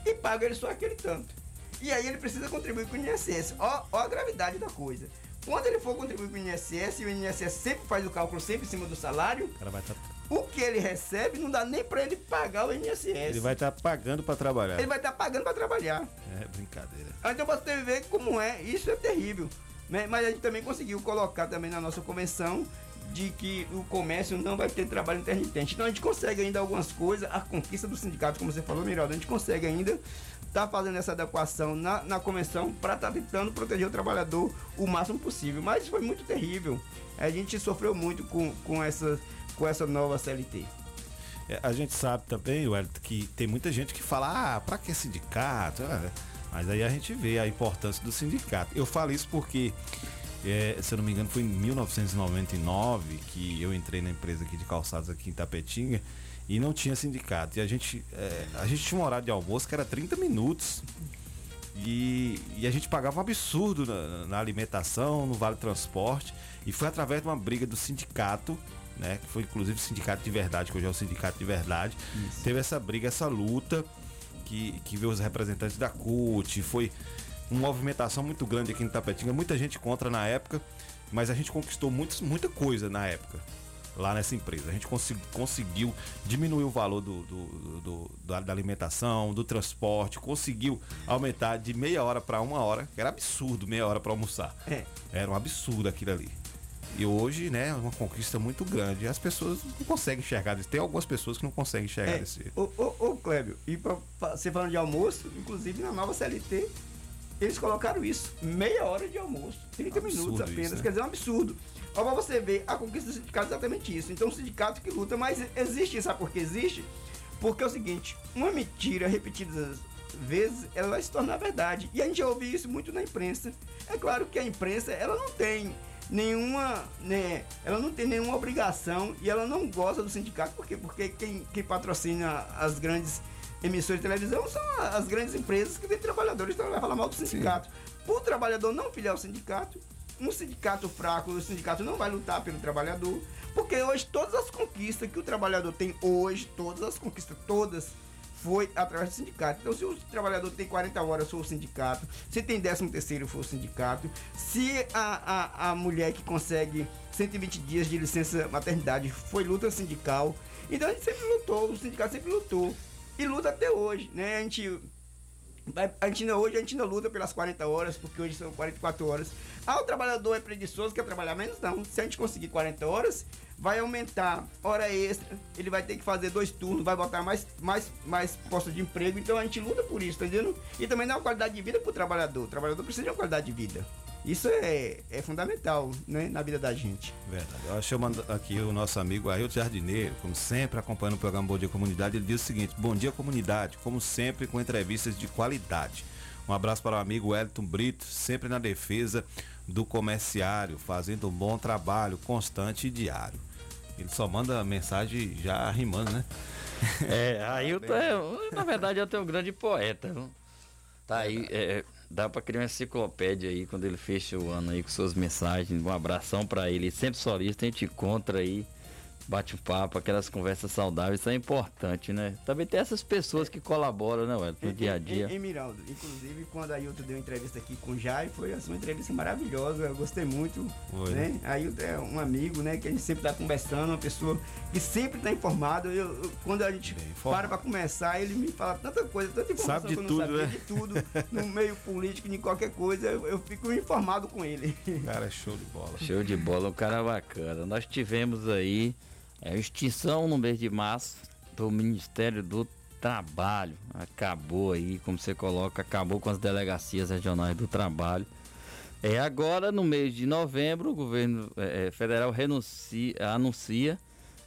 e pago ele só aquele tanto. E aí ele precisa contribuir com o INSS. Ó, ó a gravidade da coisa. Quando ele for contribuir com o INSS, e o INSS sempre faz o cálculo sempre em cima do salário, tá, o que ele recebe não dá nem pra ele pagar o INSS. ele vai estar pagando para trabalhar. Ele vai estar pagando pra trabalhar. É brincadeira. Então você ver como é, isso é terrível. né? Mas a gente também conseguiu colocar também na nossa convenção de que o comércio não vai ter trabalho intermitente. Então a gente consegue ainda algumas coisas, a conquista do sindicato, como você falou, Miralda, a gente consegue ainda estar fazendo essa adequação na, na convenção para estar tentando proteger o trabalhador o máximo possível. Mas foi muito terrível. A gente sofreu muito com, com, essa, com essa nova CLT. É, a gente sabe também, Wellington, que tem muita gente que fala, ah, pra que sindicato? Ah, Mas aí a gente vê a importância do sindicato. Eu falo isso porque, é, se eu não me engano, foi em 1999 que eu entrei na empresa aqui de calçados aqui em Tapetinga e não tinha sindicato. E a gente, é, a gente tinha um horário de almoço que era 30 minutos. E, e a gente pagava um absurdo na, na alimentação, no vale transporte. E foi através de uma briga do sindicato, né? Que foi inclusive o sindicato de verdade, que hoje é o sindicato de verdade. Teve essa briga, essa luta que, que veio os representantes da CUT. Foi uma movimentação muito grande aqui em Tapetinga. Muita gente contra na época, mas a gente conquistou muitos, muita coisa na época. Lá nessa empresa. A gente consegui- conseguiu diminuir o valor do, do- do- da, da alimentação, do transporte, conseguiu aumentar de meia hora para uma hora, que era absurdo meia hora para almoçar. É. Era um absurdo aquilo ali. E hoje, né, é uma conquista muito grande. As pessoas não conseguem enxergar isso. Tem algumas pessoas que não conseguem enxergar É, esse. ô, ô, ô, Clébio, e pra, fa- você falando de almoço, inclusive na nova CLT, eles colocaram isso, meia hora de almoço, 30 Absurdo minutos apenas, isso, né? quer dizer, é um absurdo. Ó, pra você ver, a conquista do sindicato é exatamente isso. Então, o sindicato que luta, mas existe, sabe por que existe? Porque é o seguinte, uma mentira repetidas vezes, ela vai se tornar verdade. E a gente já ouve isso muito na imprensa. É claro que a imprensa, ela não tem nenhuma, né, ela não tem nenhuma obrigação e ela não gosta do sindicato, por quê? Porque quem, quem patrocina as grandes emissoras de televisão são as grandes empresas que têm trabalhadores, então vai falar mal do sindicato. Por o trabalhador não filiar ao sindicato, um sindicato fraco, o sindicato não vai lutar pelo trabalhador, porque hoje todas as conquistas que o trabalhador tem hoje, todas as conquistas, todas, foi através do sindicato. Então, se o trabalhador tem 40 horas, for o sindicato. Se tem 13 terceiro, for o sindicato. Se a, a, a mulher que consegue 120 dias de licença maternidade foi luta sindical. Então, a gente sempre lutou, o sindicato sempre lutou. E luta até hoje, né? A gente A gente ainda, hoje a gente ainda luta pelas 40 horas, porque hoje são 44 horas. Ah, o trabalhador é preguiçoso, quer trabalhar menos? Não. Se a gente conseguir 40 horas, vai aumentar hora extra, ele vai ter que fazer dois turnos, vai botar mais, mais, mais postos de emprego. Então a gente luta por isso, tá entendendo? E também dá uma qualidade de vida pro trabalhador. O trabalhador precisa de uma qualidade de vida. Isso é, é fundamental, né, na vida da gente. Verdade. Eu chamando aqui o nosso amigo Ailton Jardineiro, como sempre acompanhando o programa Bom Dia Comunidade, ele diz o seguinte: Bom dia comunidade, como sempre com entrevistas de qualidade. Um abraço para o amigo Wellington Brito, sempre na defesa do comerciário, fazendo um bom trabalho constante e diário. Ele só manda mensagem já rimando, né? É, Ailton é, na verdade, é um grande poeta. Tá aí, é, dá pra criar uma enciclopédia aí quando ele fecha o ano aí com suas mensagens. Um abração pra ele. Sempre solista, a gente encontra aí bate um papo, aquelas conversas saudáveis, isso é importante, né? Também tem essas pessoas que colaboram, né, Wellington, no dia a dia. Em Miraldo, inclusive quando a Ailton deu entrevista aqui com o Jai, foi assim, uma entrevista maravilhosa, eu gostei muito. Foi, né? A Ailton é um amigo, né? Que a gente sempre tá conversando, uma pessoa que sempre tá informado. Eu, eu- quando a gente para pra começar, ele me fala tanta coisa, tanta informação Sabe de que eu não tudo, sabia né? de tudo, no meio político, de qualquer coisa, eu, eu fico informado com ele. Cara, é show de bola. Show de bola, um cara bacana. Nós tivemos aí é, a extinção no mês de março do Ministério do Trabalho. Acabou aí, como você coloca, acabou com as delegacias regionais do trabalho. É, agora, no mês de novembro, o governo é, é, federal renuncia, anuncia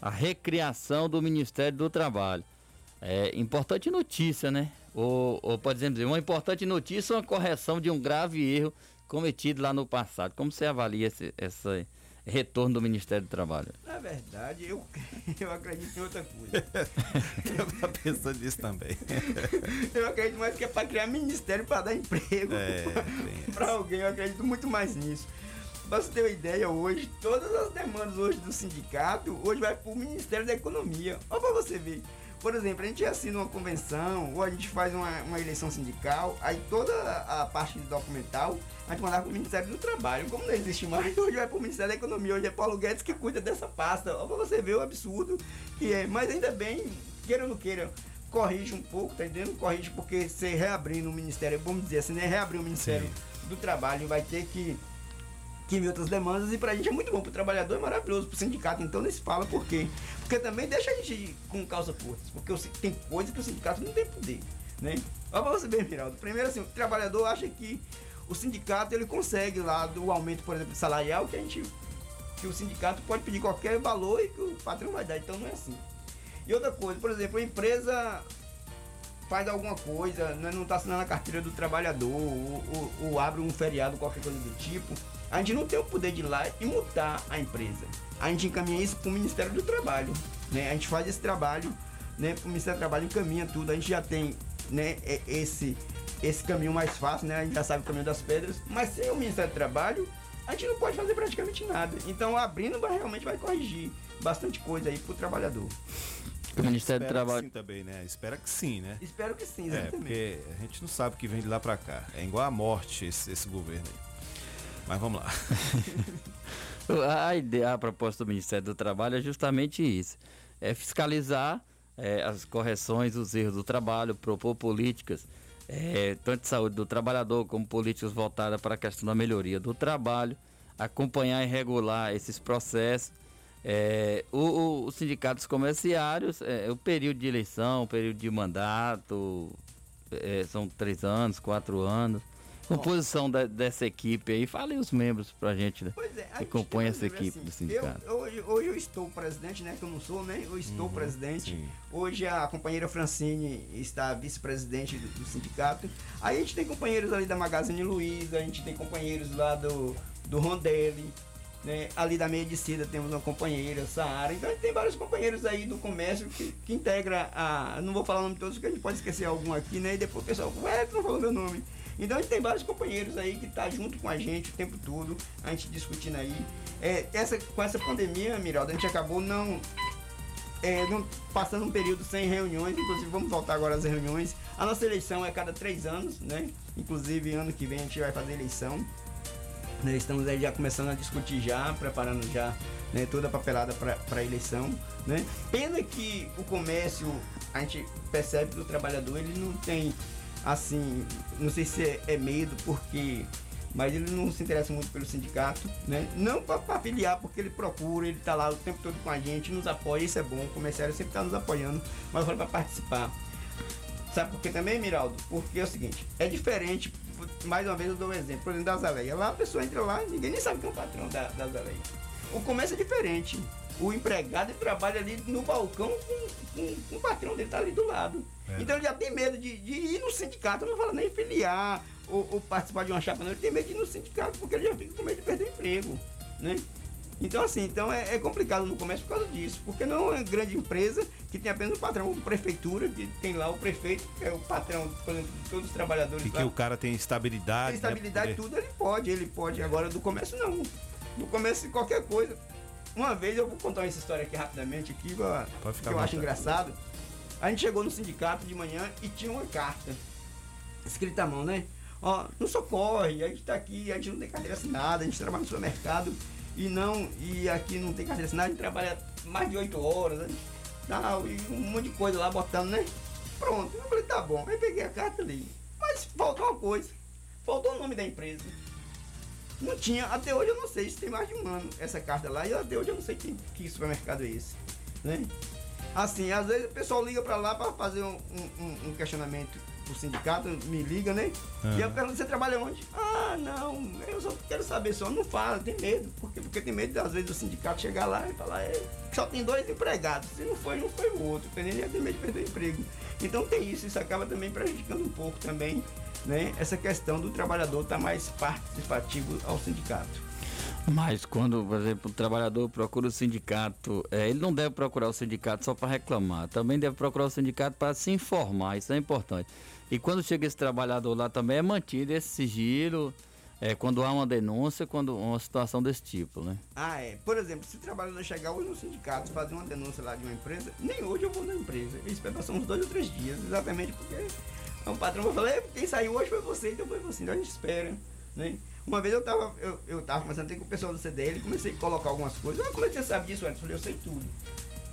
a recriação do Ministério do Trabalho. É importante notícia, né? Ou, ou pode dizer, uma importante notícia ou uma correção de um grave erro cometido lá no passado. Como você avalia esse, esse retorno do Ministério do Trabalho? Na verdade, eu, eu acredito em outra coisa. eu tava pensando nisso também. Eu acredito mais que é para criar ministério para dar emprego É, para alguém. Eu acredito muito mais nisso. Pra você ter uma ideia, hoje, todas as demandas hoje do sindicato, hoje vai pro Ministério da Economia. Olha pra você ver. Por exemplo, a gente assina uma convenção, ou a gente faz uma, uma eleição sindical, aí toda a parte documental a gente mandava pro Ministério do Trabalho. Como não existe mais, hoje vai pro Ministério da Economia, hoje é Paulo Guedes que cuida dessa pasta. Pra você ver o absurdo que é. Mas ainda bem, queira ou não queira, corrige um pouco, tá entendendo? Corrige porque você reabrindo o Ministério, vamos dizer assim, né? Reabrir o Ministério do Trabalho vai ter que que ver outras demandas e pra gente é muito bom, pro trabalhador é maravilhoso, pro sindicato então nem se fala por quê. Porque também deixa a gente com causa curtas, porque o tem coisa que o sindicato não tem poder, né? Olha pra você ver, Miraldo, primeiro assim, o trabalhador acha que o sindicato ele consegue lá do aumento, por exemplo, salarial, que a gente que o sindicato pode pedir qualquer valor e que o patrão vai dar, então não é assim. E outra coisa, por exemplo, a empresa faz alguma coisa, né, não está assinando a carteira do trabalhador, ou, ou- ou abre um feriado, qualquer coisa do tipo, a gente não tem o poder de ir lá e multar a empresa. A gente encaminha isso para o Ministério do Trabalho. Né? A gente faz esse trabalho, né, para o Ministério do Trabalho encaminha tudo. A gente já tem né, é- esse, esse caminho mais fácil, né? a gente já sabe o caminho das pedras, mas sem o Ministério do Trabalho, a gente não pode fazer praticamente nada. Então, abrindo, vai, realmente vai corrigir bastante coisa aí para o trabalhador. O Ministério do Trabalho. que sim também, né? Espera que sim, né? Espero que sim, É, exatamente. porque a gente não sabe o que vem de lá pra cá. É igual a morte esse, esse governo aí. Mas vamos lá. A ideia, a proposta do Ministério do Trabalho é justamente isso: é fiscalizar é, as correções, os erros do trabalho, propor políticas, é, tanto de saúde do trabalhador como políticas voltadas para a questão da melhoria do trabalho, acompanhar e regular esses processos. É, o- o- os sindicatos comerciários, é, o período de eleição, o período de mandato, é, são três anos, quatro anos. Composição da- dessa equipe aí, fale os membros pra gente, né? que compõem essa equipe do sindicato. Eu, hoje, hoje eu estou presidente, né? Que eu não sou, né? Eu estou Uhum, presidente. Hoje a companheira Francine está vice-presidente do, do sindicato. Aí a gente tem companheiros ali da Magazine Luiza, a gente tem companheiros lá do, do Rondelli, né? Ali da Medicida temos uma companheira, Saara. Então a gente tem vários companheiros aí do comércio que, que integra a. Não vou falar o nome de todos, porque a gente pode esquecer algum aqui, né? E depois o pessoal, ué, tu não falou meu nome. Então a gente tem vários companheiros aí que tá junto com a gente o tempo todo, a gente discutindo aí. É, essa, com essa pandemia, Miralda, a gente acabou não, é, não passando um período sem reuniões, inclusive vamos voltar agora às reuniões. A nossa eleição é cada três anos, né? Inclusive ano que vem a gente vai fazer eleição. Né, Estamos aí já começando a discutir já, preparando já né, toda a papelada para a eleição. Né? Pena que o comércio, a gente percebe que o trabalhador ele não tem assim, não sei se é, é medo, porque. Mas ele não se interessa muito pelo sindicato, né? Não para filiar, porque ele procura, ele tá lá o tempo todo com a gente, nos apoia, isso é bom, o comerciário sempre tá nos apoiando, mas fala para participar. Sabe por que também, Miraldo? Porque é o seguinte, é diferente, mais uma vez eu dou um exemplo, por exemplo, da Azaleia. Lá a pessoa entra lá, ninguém nem sabe quem é o patrão da, da Azaleia. O comércio é diferente. O empregado trabalha ali no balcão com, com, com o patrão dele, tá ali do lado. Então ele já tem medo de, de ir no sindicato, não fala nem filiar ou, ou participar de uma chapa, não. Ele tem medo de ir no sindicato porque ele já fica com medo de perder o emprego, né? Então, assim, então é, é complicado no comércio por causa disso, porque não é uma grande empresa que tem apenas um patrão, como prefeitura, que tem lá o prefeito, que é o patrão, de todos os trabalhadores E lá. que o cara tem estabilidade. Tem estabilidade, né, tudo ele pode, ele pode. Agora do comércio não. No comércio qualquer coisa. Uma vez eu vou contar essa história aqui rapidamente, aqui, ó, Pode ficar que eu acho engraçado. A gente chegou no sindicato de manhã e tinha uma carta escrita à mão, né? Ó, não socorre, a gente tá aqui, a gente não tem carteira assinada, a gente trabalha no supermercado e não, e aqui não tem carteira assinada, a gente trabalha mais de 8 horas, né? Tal, e um monte de coisa lá botando, né? Pronto, eu falei, tá bom, aí peguei a carta ali. Mas faltou uma coisa, faltou o nome da empresa. Não tinha, até hoje eu não sei se tem mais de um ano essa carta lá, e até hoje eu não sei que, que supermercado é esse, né? Assim, às vezes o pessoal liga pra lá pra fazer um, um- um questionamento pro sindicato, me liga, né? E eu pergunto, você trabalha onde? Ah, não, eu só quero saber, só não fala, tem medo. Por quê? Porque tem medo, às vezes, o sindicato chegar lá e falar, é, só tem dois empregados. Se não foi, não foi o outro? Ele tem medo de perder o emprego. Então tem isso, isso acaba também prejudicando um pouco também, né? Essa questão do trabalhador estar mais participativo ao sindicato. Mas quando, por exemplo, o trabalhador procura o sindicato, é, ele não deve procurar o sindicato só para reclamar, também deve procurar o sindicato para se informar, isso é importante. E quando chega esse trabalhador lá também é mantido esse sigilo, é, quando há uma denúncia, quando uma situação desse tipo, né? Ah, é. Por exemplo, se o trabalhador chegar hoje no sindicato fazer uma denúncia lá de uma empresa, nem hoje eu vou na empresa. Eu espero passar uns dois ou três dias, exatamente porque o patrão vai falar, "É, quem saiu hoje foi você, então foi você. Então a gente espera, né? Uma vez eu tava, eu, eu tava conversando com o pessoal do CDL, comecei a colocar algumas coisas. Ah, como é que você sabe disso? Eu falei, eu sei tudo.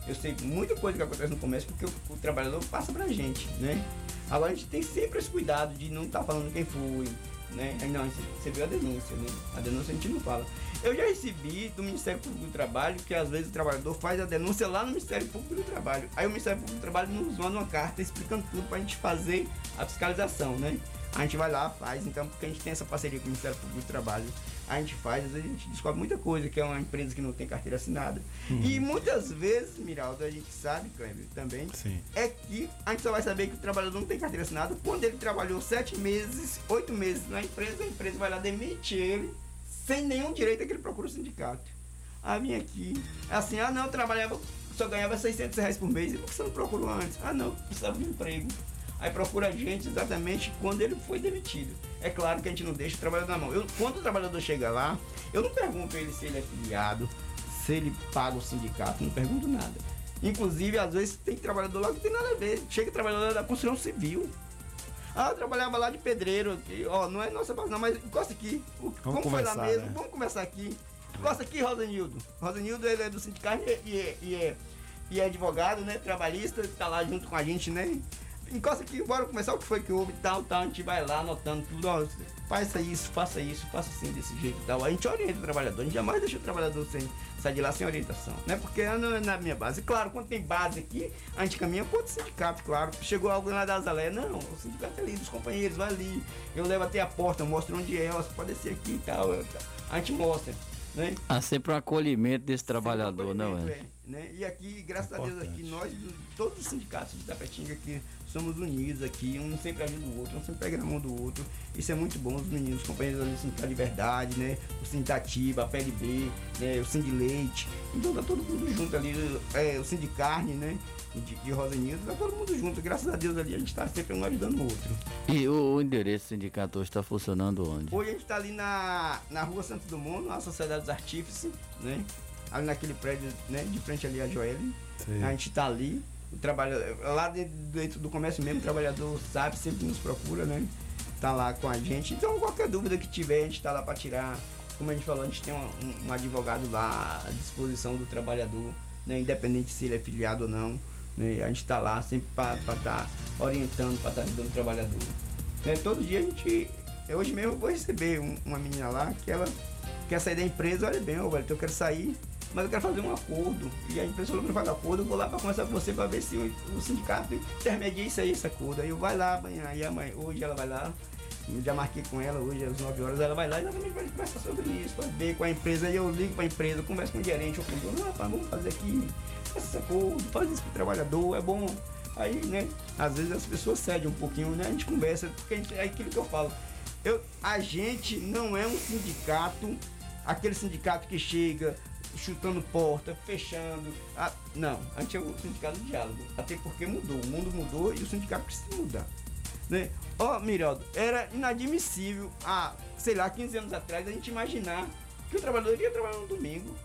Eu sei muita coisa que acontece no comércio porque o, o trabalhador passa pra gente, né? Agora a gente tem sempre esse cuidado de não estar falando quem foi, né? Não, você- viu a denúncia, né? A denúncia a gente não fala. Eu já recebi do Ministério Público do Trabalho que às vezes o trabalhador faz a denúncia lá no Ministério Público do Trabalho. Aí o Ministério Público do Trabalho nos manda uma carta explicando tudo pra gente fazer a fiscalização, né? A gente vai lá, faz, então, porque a gente tem essa parceria com o Ministério Público do Trabalho. A gente faz, às vezes a gente descobre muita coisa, que é uma empresa que não tem carteira assinada. E muitas vezes, Miraldo, a gente sabe, Cleber, também, Sim. é que a gente só vai saber que o trabalhador não tem carteira assinada quando ele trabalhou sete meses, oito meses na empresa, a empresa vai lá demite ele sem nenhum direito a que ele procura o sindicato. Ah, vim aqui. Assim, ah não, eu trabalhava, só ganhava 600 reais por mês. E por que você não procurou antes? Ah não, precisava de emprego. Aí procura a gente exatamente quando ele foi demitido. É claro que a gente não deixa o trabalhador na mão. Eu, quando o trabalhador chega lá, eu não pergunto ele se ele é filiado, se ele paga o sindicato, não pergunto nada. Inclusive, às vezes tem trabalhador lá que não tem nada a ver. Chega trabalhador da construção civil. Ah, eu trabalhava lá de pedreiro, ó, não é nossa base não, mas encosta aqui. O- como foi lá mesmo? né? Vamos conversar aqui. Encosta aqui, Rosanildo. Rosanildo, ele é do sindicato e, e- e é, e é advogado, né, trabalhista, tá lá junto com a gente, né? Encosta aqui, bora começar o que foi que houve e tal, tal. A gente vai lá anotando tudo, ó, faça isso, faça isso, faça assim, desse jeito e tal. A gente orienta o trabalhador, a gente jamais deixa o trabalhador sem, sair de lá sem orientação, né? Porque não é na minha base. Claro, quando tem base aqui, a gente caminha para outro sindicato, claro. Chegou alguém lá da Azalé, não, o sindicato é ali, dos companheiros, vai ali. Eu levo até a porta, mostro onde é, você pode descer aqui e tal. A gente mostra, né? Há sempre um acolhimento desse trabalhador, não é? É, né? E aqui, graças a Deus, aqui nós, do- todos os sindicatos de Tapetinga aqui, somos unidos aqui, um sempre ajuda o outro, um sempre pega na mão do outro. Isso é muito bom, os meninos, os companheiros ali do Sindicato de Verdade, né? O Sindicatiba, a PLB, né? o Sind Leite. Então tá todo mundo junto ali, é, o Sindicarne, né? De, de Rosa Nildo, tá todo mundo junto. Graças a Deus ali a gente tá sempre um ajudando o outro. E o, o endereço do sindicato hoje está funcionando onde? Hoje a gente está ali na, na rua Santos Dumont, na Sociedade dos Artífices, né? Ali naquele prédio, né? De frente ali a Joel. Sim. A gente está ali. Trabalho, lá dentro, do comércio mesmo, o trabalhador sabe, sempre nos procura, né? Tá lá com a gente. Então qualquer dúvida que tiver, a gente está lá para tirar. Como a gente falou, a gente tem um, um- advogado lá à disposição do trabalhador, né? independente se ele é filiado ou não. Né? A gente está lá sempre para estar orientando, para estar ajudando o trabalhador. Né? Todo dia a gente. Hoje mesmo eu vou receber um- uma menina lá que ela quer sair da empresa, olha bem, ô, velho, eu quero sair, mas eu quero fazer um acordo. E a empresa falou que não faz acordo, eu vou lá para conversar com você para ver se o, o sindicato intermedia isso aí, esse acordo. Aí eu vai lá amanhã, aí amanhã, hoje ela vai lá, já marquei com ela, hoje às 9 horas ela vai lá e exatamente vai conversar sobre isso, vai ver com a empresa, aí eu ligo para a empresa, converso com o gerente, eu falo, rapaz, vamos fazer aqui, faça esse acordo, faz isso pro trabalhador, é bom. Aí, né, às vezes as pessoas cedem um pouquinho, né? A gente conversa, porque gente, é aquilo que eu falo. Eu, a gente não é um sindicato, aquele sindicato que chega chutando porta, fechando. Ah, não, a gente é um sindicato de diálogo. Até porque mudou, o mundo mudou e o sindicato precisa mudar. Né? Ó, Miraldo, era inadmissível há, sei lá, 15 anos atrás a gente imaginar que o trabalhador ia trabalhar no domingo.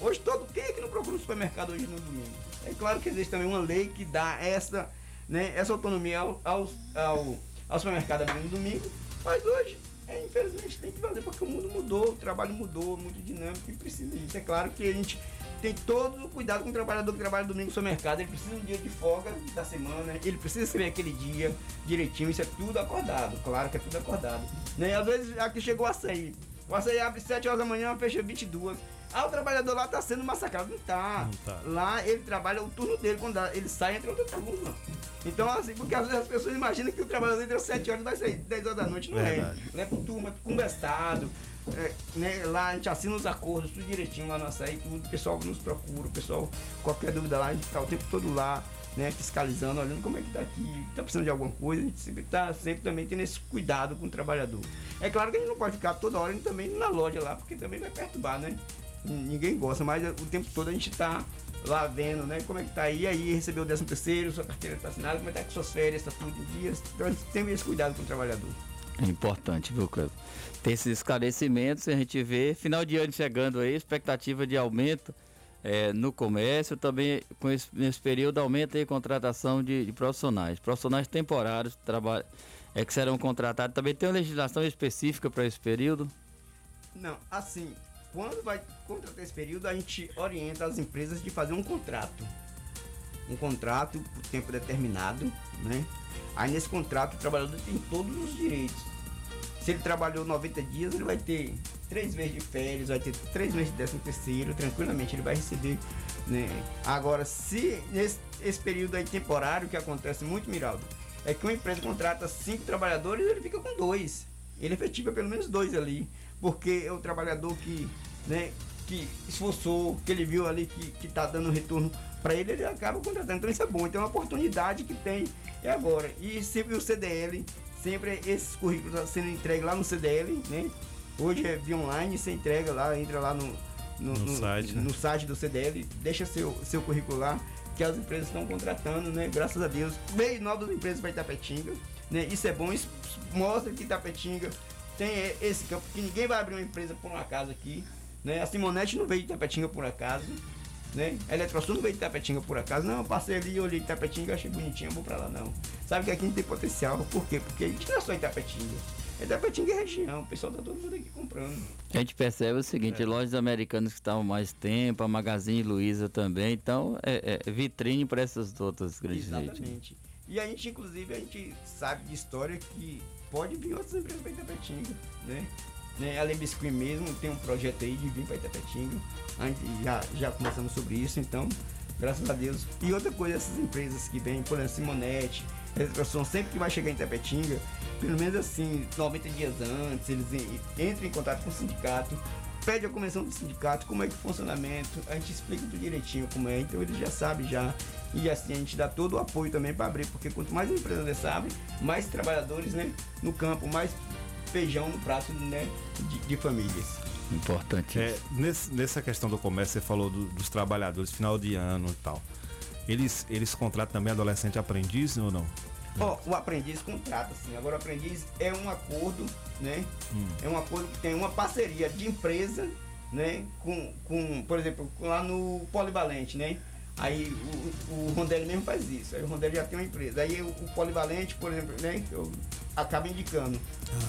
Hoje todo quem é que não procura um supermercado hoje no domingo? É claro que existe também uma lei que dá essa, né, essa autonomia ao, ao, ao, ao supermercado no domingo, mas hoje, é, infelizmente, tem que fazer porque o mundo mudou, o trabalho mudou, muito dinâmico e precisa disso. É claro que a gente tem todo o cuidado com o trabalhador que trabalha domingo no seu mercado. Ele precisa de um dia de folga da semana, ele precisa escrever aquele dia direitinho. Isso é tudo acordado, claro que é tudo acordado. Né? E às vezes aqui chegou a açaí. O açaí abre 7 horas da manhã, fecha 22. Ah, o trabalhador lá tá sendo massacrado. Não tá. tá. Lá ele trabalha o turno dele, quando ele sai entre outra turma. Então, assim, porque às vezes as pessoas imaginam que o trabalhador entra às 7 horas e vai sair 10 horas da noite. Não Verdade. é. Né? Com turma, conversado. É, né, lá a gente assina os acordos, tudo direitinho lá no açaí, tudo. O pessoal nos procura, o pessoal, qualquer dúvida lá, a gente tá o tempo todo lá, né, fiscalizando, olhando como é que tá aqui, tá precisando de alguma coisa, a gente sempre tá sempre também tendo esse cuidado com o trabalhador. É claro que a gente não pode ficar toda hora também na loja lá, porque também vai perturbar, né? Ninguém gosta, mas o tempo todo a gente tá lá vendo, né? Como é que tá aí, aí recebeu o 13 terceiro, sua carteira tá assinada, como é que tá com suas férias, tá tudo em dias. Então a gente tem esse cuidado com o trabalhador. É importante, viu, Cleber? Ter esses esclarecimentos, a gente vê, final de ano chegando aí, expectativa de aumento eh, no comércio, também com esse, nesse período aumenta aí a contratação de, de profissionais. Profissionais temporários trabalho, é que serão contratados. Também tem uma legislação específica para esse período? Não, assim, quando vai contratar esse período, a gente orienta as empresas de fazer um contrato. Um contrato por tempo determinado, né? Aí nesse contrato o trabalhador tem todos os direitos. Se ele trabalhou 90 dias, ele vai ter três meses de férias, vai ter três meses de décimo terceiro, tranquilamente ele vai receber. Né? Agora, se nesse esse período aí temporário que acontece muito, Miraldo, é que uma empresa contrata cinco trabalhadores, ele fica com dois. Ele efetiva pelo menos dois ali. Porque é o trabalhador que, né, que esforçou, que ele viu ali que, que tá dando retorno para ele, ele acaba contratando. Então isso é bom. Então é uma oportunidade que tem é agora. E sempre o CDL, sempre esses currículos estão sendo entregues lá no CDL, né? Hoje é via online, você entrega lá, entra lá no, no, No site, né? no site do CDL, deixa seu, seu currículo lá, que as empresas estão contratando, né? Graças a Deus. Veio novas empresas para Itapetinga, né? Isso é bom, isso mostra que Itapetinga tem e- esse campo, que ninguém vai abrir uma empresa por um acaso aqui, né? A Simonete não veio de Itapetinga por acaso, né? A Eletrosul não veio de Itapetinga por acaso, não, eu passei ali, olhei Itapetinga, achei bonitinho, vou pra lá não. Sabe que aqui a gente tem potencial, por quê? Porque a gente não é só Itapetinga, Itapetinga é região, o pessoal tá todo mundo aqui comprando. A gente percebe o seguinte, É. lojas americanas que estavam mais tempo, a Magazine Luiza também, então é, é vitrine para essas outras grandes redes. Exatamente. E a gente, inclusive, a gente sabe de história que pode vir outras empresas para Itapetinga, né? né? A Lebisquim mesmo tem um projeto aí de vir para Itapetinga. Já, já conversamos sobre isso, então, graças a Deus. E outra coisa, essas empresas que vêm, por exemplo, Simonete, Retroação, sempre que vai chegar em Itapetinga, pelo menos assim, 90 dias antes, eles en- entram em contato com o sindicato, pede a convenção do sindicato, como é que é o funcionamento, a gente explica tudo direitinho como é, então eles já sabem já. E assim a gente dá todo o apoio também para abrir, porque quanto mais a empresa dessa abre, mais trabalhadores né, no campo, mais feijão no prato né, de, de famílias. Importante. É, nesse- nessa questão do comércio, você falou do- dos trabalhadores, final de ano e tal. Eles, eles contratam também adolescente aprendiz ou não? Ó, o aprendiz contrata, assim. Agora o aprendiz é um acordo, né? Hum. É um acordo que tem uma parceria de empresa, né? Com, com por exemplo, lá no Polivalente, né? Aí o, o Rondelli mesmo faz isso. Aí o Rondelli já tem uma empresa. Aí o, o Polivalente, por exemplo, né? Eu, acaba indicando,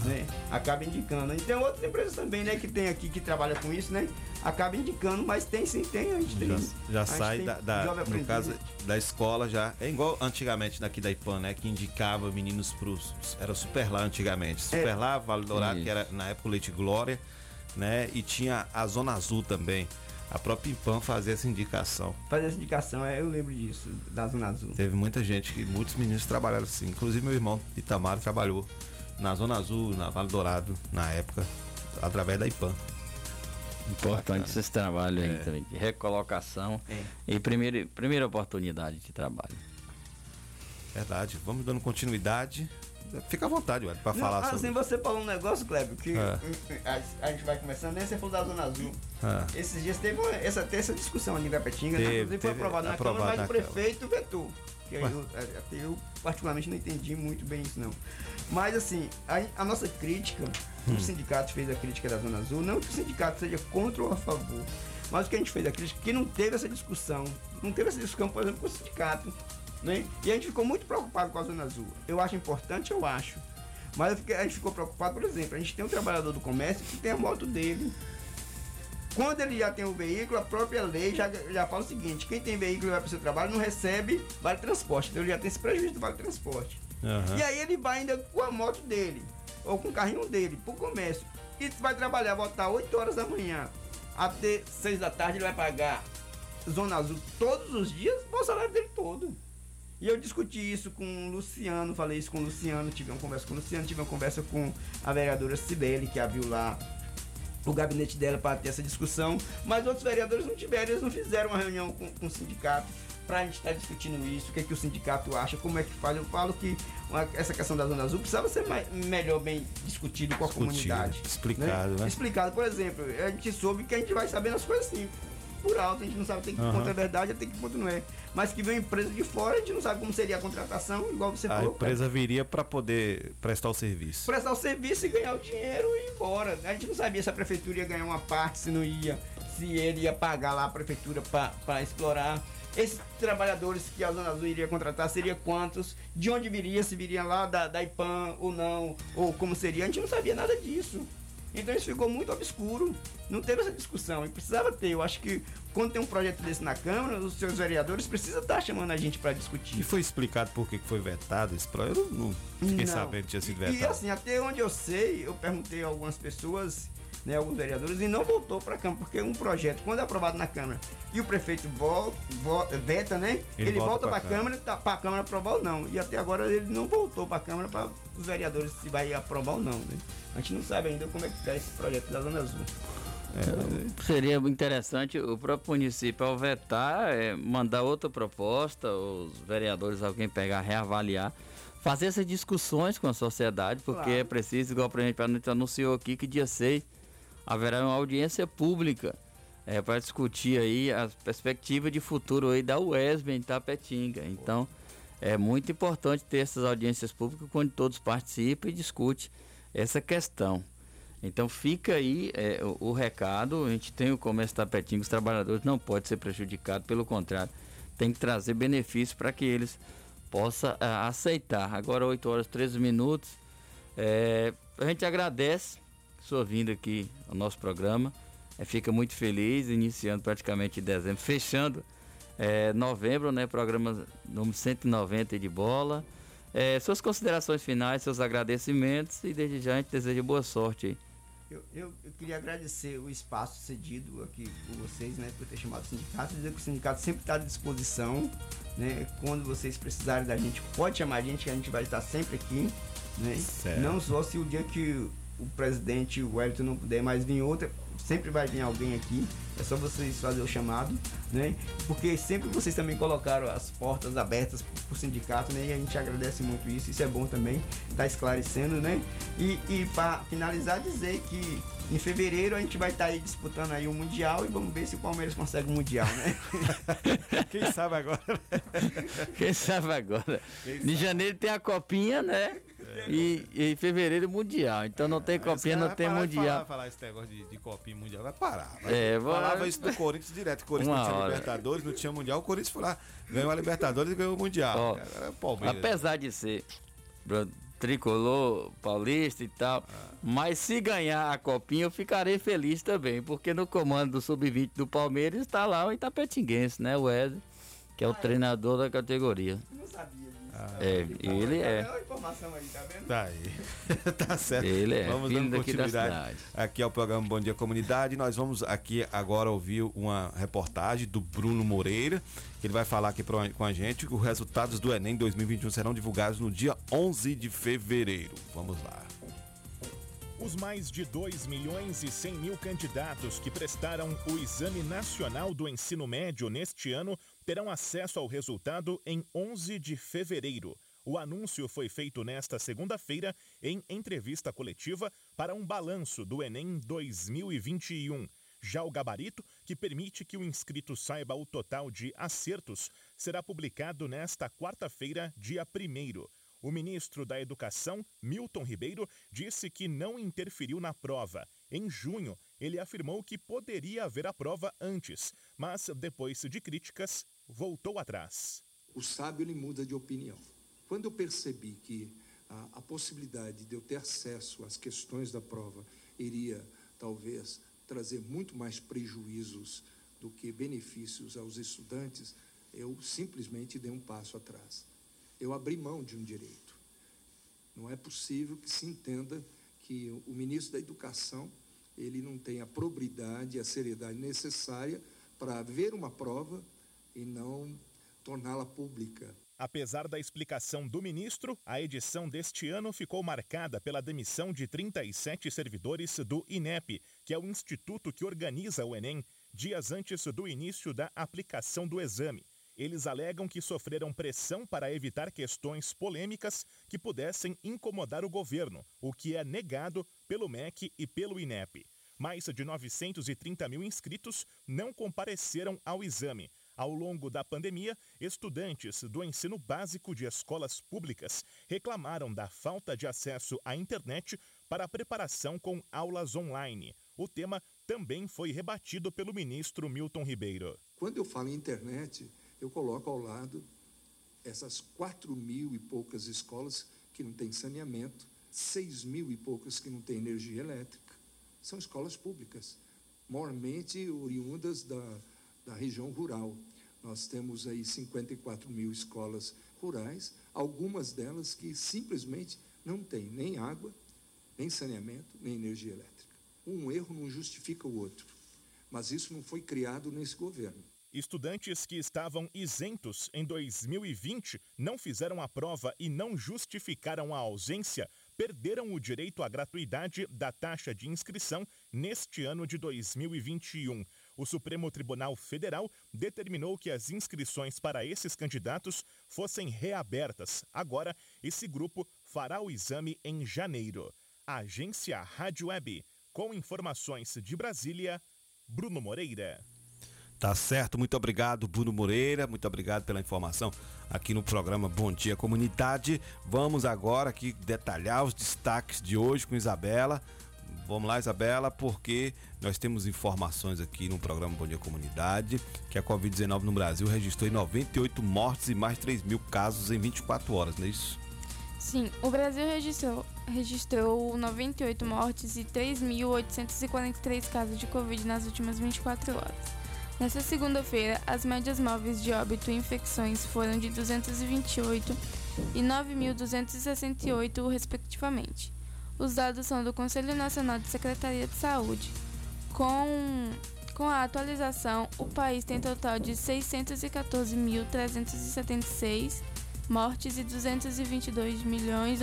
né? Acaba indicando. E tem outras empresas também, né? Que tem aqui que trabalha com isso, né? Acaba indicando, mas tem sim, tem. A gente tem. Já, já a gente sai tem da, da- no caso da escola já. É igual antigamente daqui da IPAN, né? Que indicava meninos pros. Era Super lá antigamente. Super lá, Vale Dourado, que era na época o Leite Glória, né? E tinha a Zona Azul também. A própria IPAN fazia essa indicação. Fazer essa indicação, é, eu lembro disso, da Zona Azul. Teve muita gente, que muitos meninos trabalharam assim. Inclusive meu irmão Itamar trabalhou na Zona Azul, na Vale Dourado, na época, através da IPAN. Importante esse trabalho aí É. também, de recolocação É. e primeira, primeira oportunidade de trabalho. Verdade. Vamos dando continuidade. Fica à vontade, Ué, pra falar assim, sobre. você falou um negócio, Kleber, que É. a, a gente vai começando, né? Você falou da Zona Azul. Ah. Esses dias teve uma, essa, teve essa discussão ali em Gapetinga, né? Teve, inclusive foi teve aprovado na aprovado Câmara, mas o prefeito vetou. Que eu, até eu, particularmente, não entendi muito bem isso, não. Mas, assim, a, a nossa crítica, Hum. o sindicato fez a crítica da Zona Azul, não que o sindicato seja contra ou a favor, Mas o que a gente fez aqui, que não teve essa discussão, não teve essa discussão, por exemplo, com o sindicato. Né? E a gente ficou muito preocupado com a Zona Azul. Eu acho importante, eu acho. Mas a gente ficou preocupado, por exemplo, a gente tem um trabalhador do comércio que tem a moto dele. Quando ele já tem o veículo, a própria lei já, já fala o seguinte: quem tem veículo e vai para o seu trabalho não recebe vale transporte. Então ele já tem esse prejuízo do vale transporte. Aham. E aí ele vai ainda com a moto dele, ou com o carrinho dele, pro comércio. E vai trabalhar, voltar 8 horas da manhã, até 6 da tarde ele vai pagar Zona Azul todos os dias, o salário dele todo. E eu discuti isso com o Luciano, falei isso com o Luciano, tive uma conversa com o Luciano, tive uma conversa com a vereadora Cibele, que abriu lá o gabinete dela para ter essa discussão, mas outros vereadores não tiveram, eles não fizeram uma reunião com, com o sindicato para a gente estar discutindo isso, o que, é que o sindicato acha, como é que faz. Eu falo que uma- essa questão da Zona Azul precisava ser mais, melhor bem discutido com a Discutido, comunidade. explicado, né? Explicado, por exemplo, a gente soube que a gente vai sabendo as coisas assim, por alto, a gente não sabe até que Aham. ponto é verdade, até que ponto não é. Mas que vem uma empresa de fora, a gente não sabe como seria a contratação, igual você A falou. empresa viria para poder prestar o serviço. prestar o serviço e ganhar o dinheiro e ir embora. A gente não sabia se a prefeitura ia ganhar uma parte, se não ia, se ele ia pagar lá a prefeitura para explorar. Esses trabalhadores que a Zona Azul iria contratar seria quantos? De onde viria? Se viria lá da, da IPAM ou não? Ou como seria? A gente não sabia nada disso. Então isso ficou muito obscuro. Não teve essa discussão. E precisava ter. Eu acho que quando tem um projeto desse na Câmara, os seus vereadores precisam estar chamando a gente para discutir. E foi explicado por que foi vetado esse projeto? Eu não fiquei Não. sabendo que tinha sido E vetado. assim, até onde eu sei, eu perguntei a algumas pessoas, né, alguns vereadores, e não voltou para a Câmara, porque um projeto, quando é aprovado na Câmara e o prefeito volta, veta, né? Ele Ele, volta volta para a Câmara, tá, para a Câmara aprovar ou não. E até agora ele não voltou para a Câmara para os vereadores se vai aprovar ou não, né? A gente não sabe ainda como é que está esse projeto da Zona Azul. Seria interessante o próprio município, ao vetar, é, mandar outra proposta, os vereadores, alguém pegar, reavaliar, fazer essas discussões com a sociedade, porque Claro. é preciso, igual a gente anunciou aqui, que dia 6 haverá uma audiência pública é, para discutir aí as perspectivas de futuro aí da UESB em Tapetinga. Então, é muito importante ter essas audiências públicas onde todos participam e discutem essa questão. Então fica aí é, o, o recado, a gente tem o comércio tapetinho, os trabalhadores não podem ser prejudicados, pelo contrário, tem que trazer benefícios para que eles possam ah, aceitar. Agora 8 horas e 13 minutos, é, a gente agradece sua vinda aqui ao nosso programa, é, fica muito feliz, iniciando praticamente dezembro, fechando é, novembro, né, programa número 190 de bola. É, suas considerações finais, seus agradecimentos e desde já a gente deseja boa sorte. Eu, eu, eu queria agradecer o espaço cedido aqui por vocês, né, por ter chamado o sindicato, dizer que o sindicato sempre está à disposição, né, quando vocês precisarem da gente, pode chamar a gente, que a gente vai estar sempre aqui, né, Certo. não só se o dia que o presidente, o Wellington, não puder mais vir outra, sempre vai vir alguém aqui, é só vocês fazer o chamado, né, porque sempre vocês também colocaram as portas abertas para o sindicato, né, e a gente agradece muito isso, isso é bom também, tá esclarecendo, né, e, e para finalizar, dizer que em fevereiro a gente vai estar aí disputando aí o Mundial e vamos ver se o Palmeiras consegue o Mundial, né? Quem sabe agora? Quem sabe agora? Em janeiro tem a copinha, né? E, e em fevereiro mundial. Então não tem copinha, não tem mundial. Falar, falar esse negócio de, de copinha mundial, vai parar. Vai. É, vou- Falava isso do Corinthians direto. O Corinthians Uma não tinha hora. Libertadores, não tinha Mundial. O Corinthians foi lá, ganhou a Libertadores e ganhou o Mundial. Ó, é Palmeiras. Apesar de ser tricolor, paulista e tal, mas se ganhar a copinha eu ficarei feliz também, porque no comando do sub-20 do Palmeiras está lá o Itapetinguense, né? O Wesley, que é o treinador da categoria. Não sabia disso. É, ele é. Informação aí, tá vendo? Tá aí. tá certo. Ele é, vamos filho dando continuidade aqui ao programa Bom Dia Comunidade. Nós vamos aqui agora ouvir uma reportagem do Bruno Moreira, que ele vai falar aqui pro- com a gente que os resultados do Enem 2021 serão divulgados no dia 11 de fevereiro. Vamos lá. Os mais de 2 milhões e 100 mil candidatos que prestaram o Exame Nacional do Ensino Médio neste ano terão acesso ao resultado em 11 de fevereiro. O anúncio foi feito nesta segunda-feira em entrevista coletiva para um balanço do Enem 2021. Já o gabarito, que permite que o inscrito saiba o total de acertos, será publicado nesta quarta-feira, dia 1. O ministro da Educação, Milton Ribeiro, disse que não interferiu na prova. Em junho, Ele afirmou que poderia haver a prova antes, mas depois de críticas, voltou atrás. O sábio ele muda de opinião. Quando eu percebi que a, a possibilidade de eu ter acesso às questões da prova iria talvez trazer muito mais prejuízos do que benefícios aos estudantes, eu simplesmente dei um passo atrás. Eu abri mão de um direito. Não é possível que se entenda que o ministro da Educação ele não tem a probidade e a seriedade necessária para ver uma prova e não torná-la pública. Apesar da explicação do ministro, a edição deste ano ficou marcada pela demissão de 37 servidores do INEP, que é o instituto que organiza o Enem, dias antes do início da aplicação do exame. Eles alegam que sofreram pressão para evitar questões polêmicas que pudessem incomodar o governo, o que é negado pelo MEC e pelo INEP. Mais de 930 mil inscritos não compareceram ao exame. Ao longo da pandemia, estudantes do ensino básico de escolas públicas reclamaram da falta de acesso à internet para a preparação com aulas online. O tema também foi rebatido pelo ministro Milton Ribeiro. Quando eu falo em internet, eu coloco ao lado essas quatro mil e poucas escolas que não têm saneamento, seis mil e poucas que não têm energia elétrica. São escolas públicas, mormente oriundas da, da região rural. Nós temos aí 54 mil escolas rurais, algumas delas que simplesmente não têm nem água, nem saneamento, nem energia elétrica. Um erro não justifica o outro, mas isso não foi criado nesse governo. Estudantes que estavam isentos em 2020 não fizeram a prova e não justificaram a ausência, perderam o direito à gratuidade da taxa de inscrição neste ano de 2021. O Supremo Tribunal Federal determinou que as inscrições para esses candidatos fossem reabertas. Agora, esse grupo fará o exame em janeiro. Agência Rádio Web, com informações de Brasília, Bruno Moreira. Tá certo, muito obrigado, Bruno Moreira, muito obrigado pela informação aqui no programa Bom Dia Comunidade. Vamos agora aqui detalhar os destaques de hoje com Isabela. Vamos lá, Isabela, porque nós temos informações aqui no programa Bom Dia Comunidade que a Covid-19 no Brasil registrou 98 mortes e mais de 3 mil casos em 24 horas, não é isso? Sim, o Brasil registrou, registrou 98 mortes e 3.843 casos de Covid nas últimas 24 horas. Nessa segunda-feira, as médias móveis de óbito e infecções foram de 228 e 9.268, respectivamente. Os dados são do Conselho Nacional de Secretaria de Saúde. Com, com a atualização, o país tem total de 614.376 mortes e 222 milhões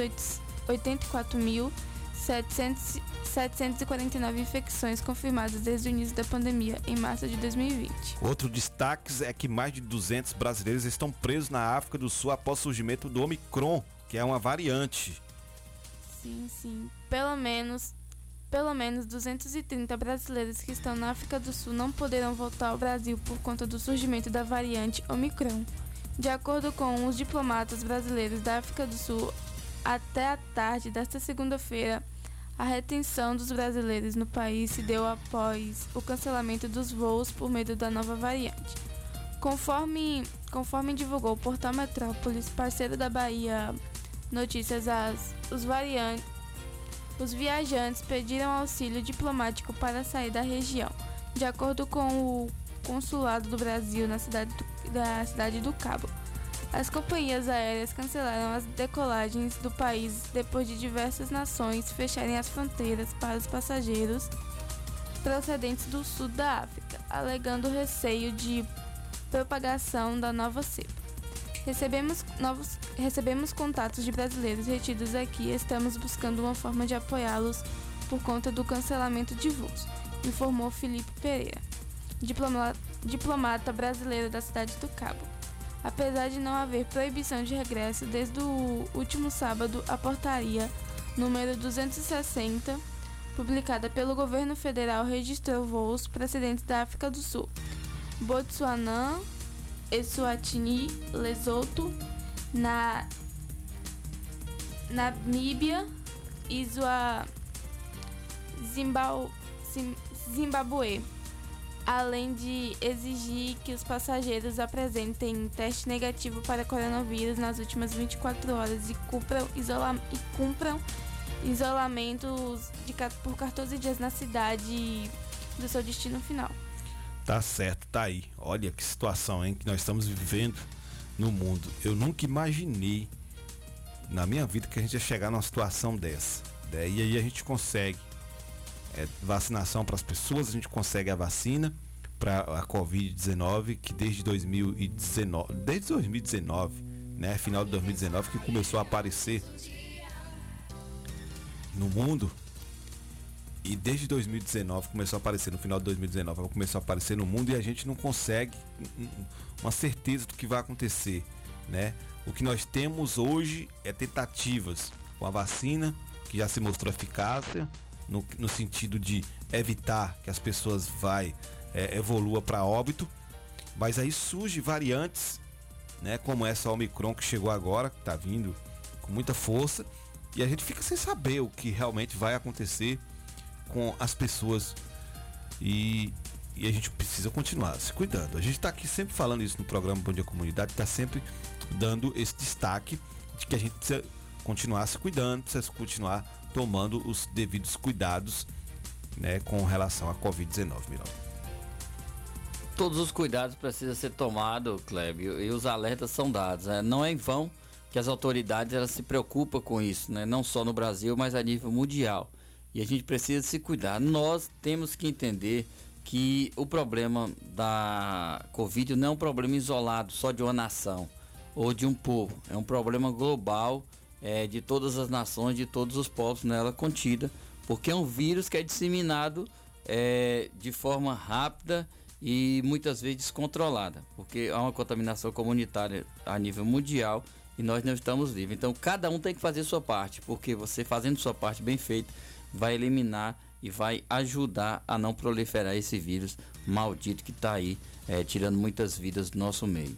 84 mil 749 infecções confirmadas desde o início da pandemia, em março de 2020. Outro destaque é que mais de 200 brasileiros estão presos na África do Sul após o surgimento do Omicron, que é uma variante. Sim, sim. Pelo menos, pelo menos 230 brasileiros que estão na África do Sul não poderão voltar ao Brasil por conta do surgimento da variante Omicron. De acordo com os diplomatas brasileiros da África do Sul, até a tarde desta segunda-feira, a retenção dos brasileiros no país se deu após o cancelamento dos voos por medo da nova variante. Conforme, conforme divulgou o portal Metrópolis, parceiro da Bahia Notícias, as, os, variantes, os viajantes pediram auxílio diplomático para sair da região. De acordo com o consulado do Brasil na cidade do, da cidade do Cabo. As companhias aéreas cancelaram as decolagens do país depois de diversas nações fecharem as fronteiras para os passageiros procedentes do sul da África, alegando receio de propagação da nova cepa. Recebemos, novos, recebemos contatos de brasileiros retidos aqui e estamos buscando uma forma de apoiá-los por conta do cancelamento de voos, informou Felipe Pereira, diplomata, diplomata brasileiro da cidade do Cabo. Apesar de não haver proibição de regresso desde o último sábado, a portaria número 260, publicada pelo governo federal, registrou voos procedentes da África do Sul, Botsuanã, Eswatini, Lesoto, na Namíbia, Zim, Zimbabue, além de exigir que os passageiros apresentem teste negativo para coronavírus nas últimas 24 horas e cumpram, isola e cumpram isolamentos de, por 14 dias na cidade do seu destino final. Tá certo, tá aí. Olha que situação, hein, que nós estamos vivendo no mundo. Eu nunca imaginei na minha vida que a gente ia chegar numa situação dessa. né? E aí a gente consegue é, vacinação para as pessoas, a gente consegue a vacina para a Covid-19, que desde 2019, desde 2019, né, final de 2019, que começou a aparecer no mundo. E desde 2019 começou a aparecer, no final de 2019, ela começou a aparecer no mundo e a gente não consegue um- um- uma certeza do que vai acontecer, né? O que nós temos hoje é tentativas com a vacina, que já se mostrou eficácia, no, no sentido de evitar que as pessoas vai é, evolua para óbito, mas aí surge variantes, né? Como essa Omicron que chegou agora, que tá vindo com muita força, e a gente fica sem saber o que realmente vai acontecer com as pessoas e, e a gente precisa continuar se cuidando. A gente está aqui sempre falando isso no programa Bom Dia Comunidade, está sempre dando esse destaque de que a gente precisa continuar se cuidando, precisa continuar tomando os devidos cuidados né, com relação à Covid-19, Mirão. Todos os cuidados precisam ser tomados, Clébio, e os alertas são dados. né? Não é em vão que as autoridades elas se preocupam com isso, né? não só no Brasil, mas a nível mundial. E a gente precisa se cuidar. Nós temos que entender que o problema da Covid não é um problema isolado só de uma nação ou de um povo. É um problema global é, de todas as nações, de todos os povos nela contida, porque é um vírus que é disseminado é, de forma rápida e muitas vezes descontrolada, porque há uma contaminação comunitária a nível mundial e nós não estamos livres. Então cada um tem que fazer sua parte, porque você fazendo sua parte bem feita vai eliminar e vai ajudar a não proliferar esse vírus maldito que está aí é, tirando muitas vidas do nosso meio.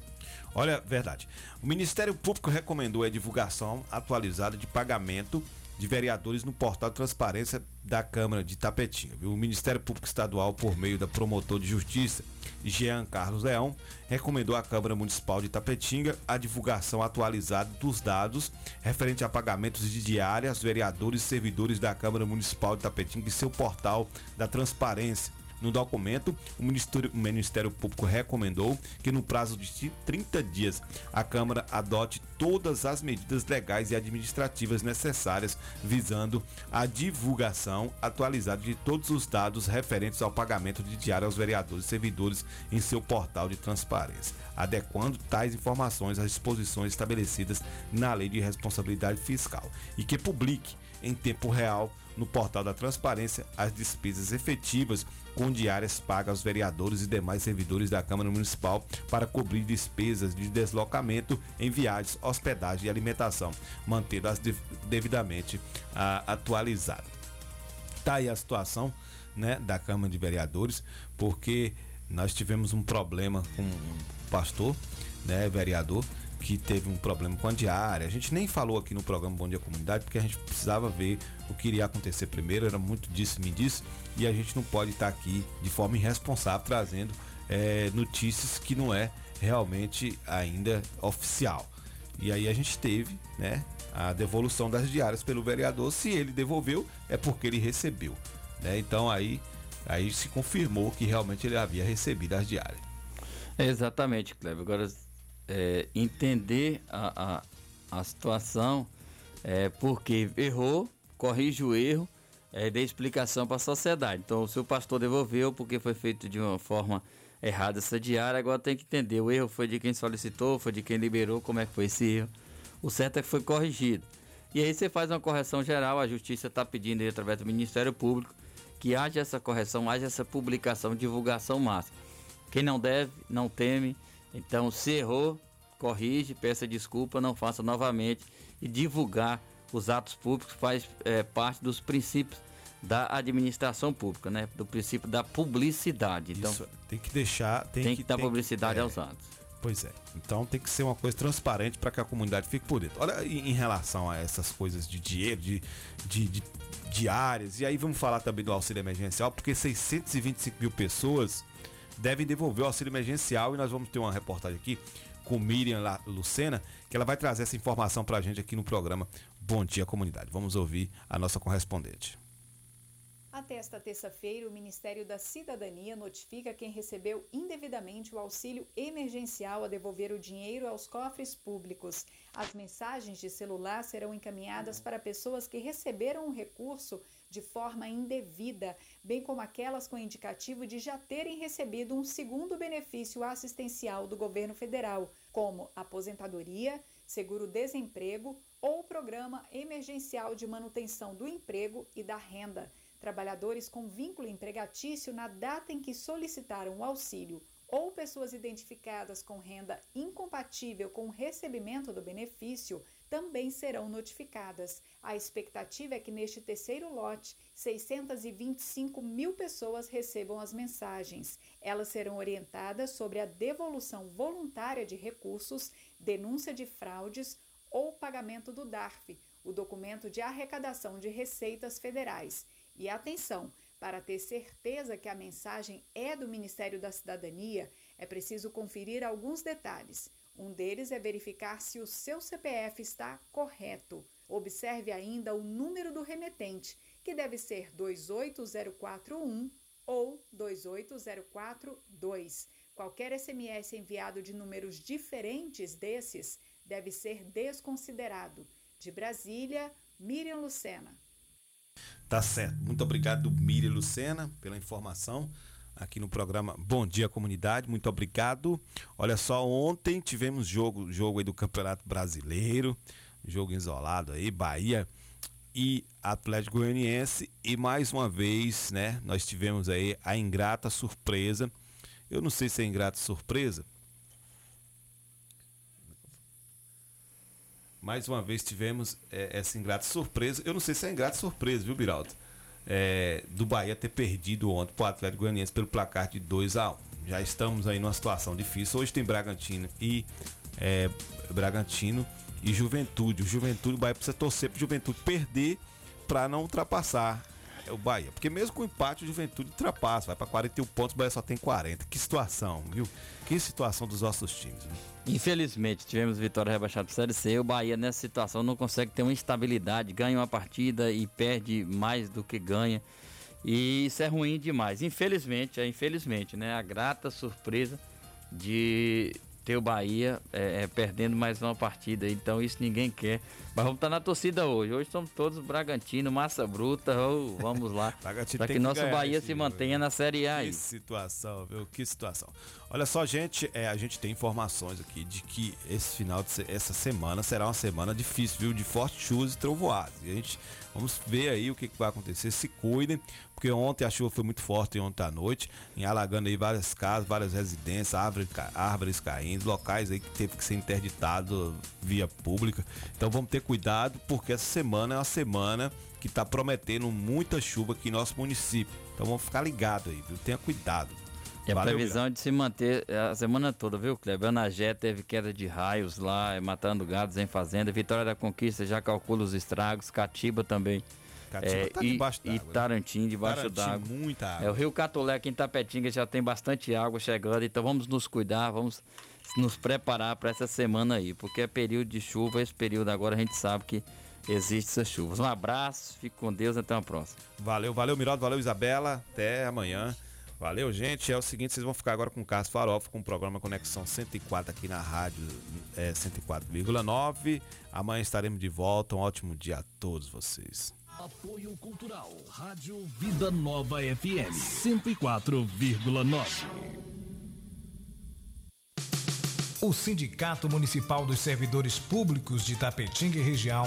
Olha, verdade. O Ministério Público recomendou a divulgação atualizada de pagamento de vereadores no portal de transparência da Câmara de Tapetinga. viu? O Ministério Público Estadual, por meio da promotor de justiça, Jean Carlos Leão, recomendou à Câmara Municipal de Tapetinga a divulgação atualizada dos dados referente a pagamentos de diária aos vereadores e servidores da Câmara Municipal de Tapetinga em seu portal da transparência. No documento, o Ministério, o Ministério Público recomendou que no prazo de 30 dias a Câmara adote todas as medidas legais e administrativas necessárias visando a divulgação atualizada de todos os dados referentes ao pagamento de diário aos vereadores e servidores em seu portal de transparência, adequando tais informações às disposições estabelecidas na Lei de Responsabilidade Fiscal e que publique em tempo real no portal da transparência as despesas efetivas com diárias pagas aos vereadores e demais servidores da Câmara Municipal para cobrir despesas de deslocamento em viagens, hospedagem e alimentação, mantendo-as de- devidamente ah, atualizadas. Tá aí a situação né, da Câmara de Vereadores, porque nós tivemos um problema com um pastor, né, vereador, que teve um problema com a diária. A gente nem falou aqui no programa Bom Dia Comunidade, porque a gente precisava ver o que iria acontecer primeiro, era muito disso, me disso, e a gente não pode estar aqui de forma irresponsável trazendo eh, notícias que não é realmente ainda oficial. E aí a gente teve, né, a devolução das diárias pelo vereador. Se ele devolveu, é porque ele recebeu, né? Então aí aí se confirmou que realmente ele havia recebido as diárias. Exatamente, Cleber. Agora, é, entender a, a, a situação, é, porque errou, corrige o erro, é, dê explicação para a sociedade. Então, o seu pastor devolveu porque foi feito de uma forma errada essa diária, agora tem que entender. O erro foi de quem solicitou, foi de quem liberou, como é que foi esse erro. O certo é que foi corrigido. E aí você faz uma correção geral, a justiça está pedindo aí, através do Ministério Público que haja essa correção, haja essa publicação, divulgação máxima. Quem não deve, não teme. Então, se errou, corrige, peça desculpa, não faça novamente. E divulgar os atos públicos faz é, parte dos princípios da administração pública, né? Do princípio da publicidade. Então, Isso, tem que deixar, tem, tem que que dar tem publicidade é, aos atos. Pois é. Então tem que ser uma coisa transparente para que a comunidade fique por dentro. Olha, em em relação a essas coisas de dinheiro, de, de, de diárias, e aí vamos falar também do auxílio emergencial, porque 625 mil pessoas devem devolver o auxílio emergencial e nós vamos ter uma reportagem aqui com Miriam Lucena, que ela vai trazer essa informação para a gente aqui no programa Bom Dia Comunidade. Vamos ouvir a nossa correspondente. Até esta terça-feira, o Ministério da Cidadania notifica quem recebeu indevidamente o auxílio emergencial a devolver o dinheiro aos cofres públicos. As mensagens de celular serão encaminhadas para pessoas que receberam o recurso de forma indevida, bem como aquelas com indicativo de já terem recebido um segundo benefício assistencial do governo federal, como aposentadoria, seguro-desemprego ou programa emergencial de manutenção do emprego e da renda. Trabalhadores com vínculo empregatício na data em que solicitaram o auxílio ou pessoas identificadas com renda incompatível com o recebimento do benefício também serão notificadas. A expectativa é que neste terceiro lote, 625 mil pessoas recebam as mensagens. Elas serão orientadas sobre a devolução voluntária de recursos, denúncia de fraudes ou pagamento do DARF, o documento de arrecadação de receitas federais. E atenção, para ter certeza que a mensagem é do Ministério da Cidadania, é preciso conferir alguns detalhes. Um deles é verificar se o seu CPF está correto. Observe ainda o número do remetente, que deve ser 28041 ou 28042. Qualquer SMS enviado de números diferentes desses deve ser desconsiderado. De Brasília, Miriam Lucena. Tá certo. Muito obrigado, Miriam Lucena, pela informação aqui no programa Bom Dia Comunidade. Muito obrigado. Olha só, ontem tivemos jogo, jogo aí do Campeonato Brasileiro, jogo isolado aí, Bahia e Atlético Goianiense e mais uma vez, né, nós tivemos aí a ingrata surpresa. Eu não sei se é ingrata surpresa. Mais uma vez tivemos é, essa ingrata surpresa. Eu não sei se é ingrata surpresa, viu, Biraldo? É, do Bahia ter perdido ontem para o Atlético Goianiense pelo placar de 2 a 1 Já estamos aí numa situação difícil. Hoje tem Bragantino e é, Bragantino e Juventude. O Juventude, o Bahia precisa torcer para Juventude perder para não ultrapassar o Bahia. Porque mesmo com empate, o Juventude ultrapassa, vai para 41 pontos, o Bahia só tem 40. Que situação, viu? Que situação dos nossos times. Viu? Infelizmente, tivemos vitória rebaixada para Série C. O Bahia, nessa situação, não consegue ter uma estabilidade. Ganha uma partida e perde mais do que ganha. E isso é ruim demais. Infelizmente, é infelizmente, né? A grata surpresa de ter o Bahia é, é, perdendo mais uma partida. Então, isso ninguém quer. Mas vamos estar na torcida hoje. Hoje somos todos Bragantino, massa bruta. Oh, vamos lá. Para que, que nosso ganhar Bahia se mantenha na Série A. aí. Que situação, viu? Que situação. Olha só, gente, é, a gente tem informações aqui de que esse final de se- essa semana será uma semana difícil, viu? De fortes chuvas e trovoadas. E a gente vamos ver aí o que, que vai acontecer. Se cuidem, porque ontem a chuva foi muito forte ontem à noite, em alagando aí várias casas, várias residências, árvores, árvores caindo, locais aí que teve que ser interditado via pública. Então vamos ter cuidado, porque essa semana é uma semana que está prometendo muita chuva aqui em nosso município. Então vamos ficar ligado aí, viu? Tenha cuidado. E a previsão é de se manter a semana toda, viu, Kleber? Anagé teve queda de raios lá, matando gados em fazenda. Vitória da Conquista já calcula os estragos. Catiba também. Catiba É, tá e, debaixo e d'água, né? Tarantim debaixo d'água. muita água. É, o Rio Catolé aqui em Tapetinga já tem bastante água chegando, então vamos nos cuidar, vamos nos preparar para essa semana aí, porque é período de chuva, esse período agora a gente sabe que existe essas chuvas. Um abraço, fique com Deus, até uma próxima. Valeu, valeu, Miraldo, valeu, Isabela. Até amanhã. Valeu, gente. É o seguinte, vocês vão ficar agora com o Carlos Farofa, com o programa Conexão 104 aqui na rádio é, 104,9. Amanhã estaremos de volta. Um ótimo dia a todos vocês. Apoio Cultural, Rádio Vida Nova FM 104,9. O Sindicato Municipal dos Servidores Públicos de Tapetinga e Região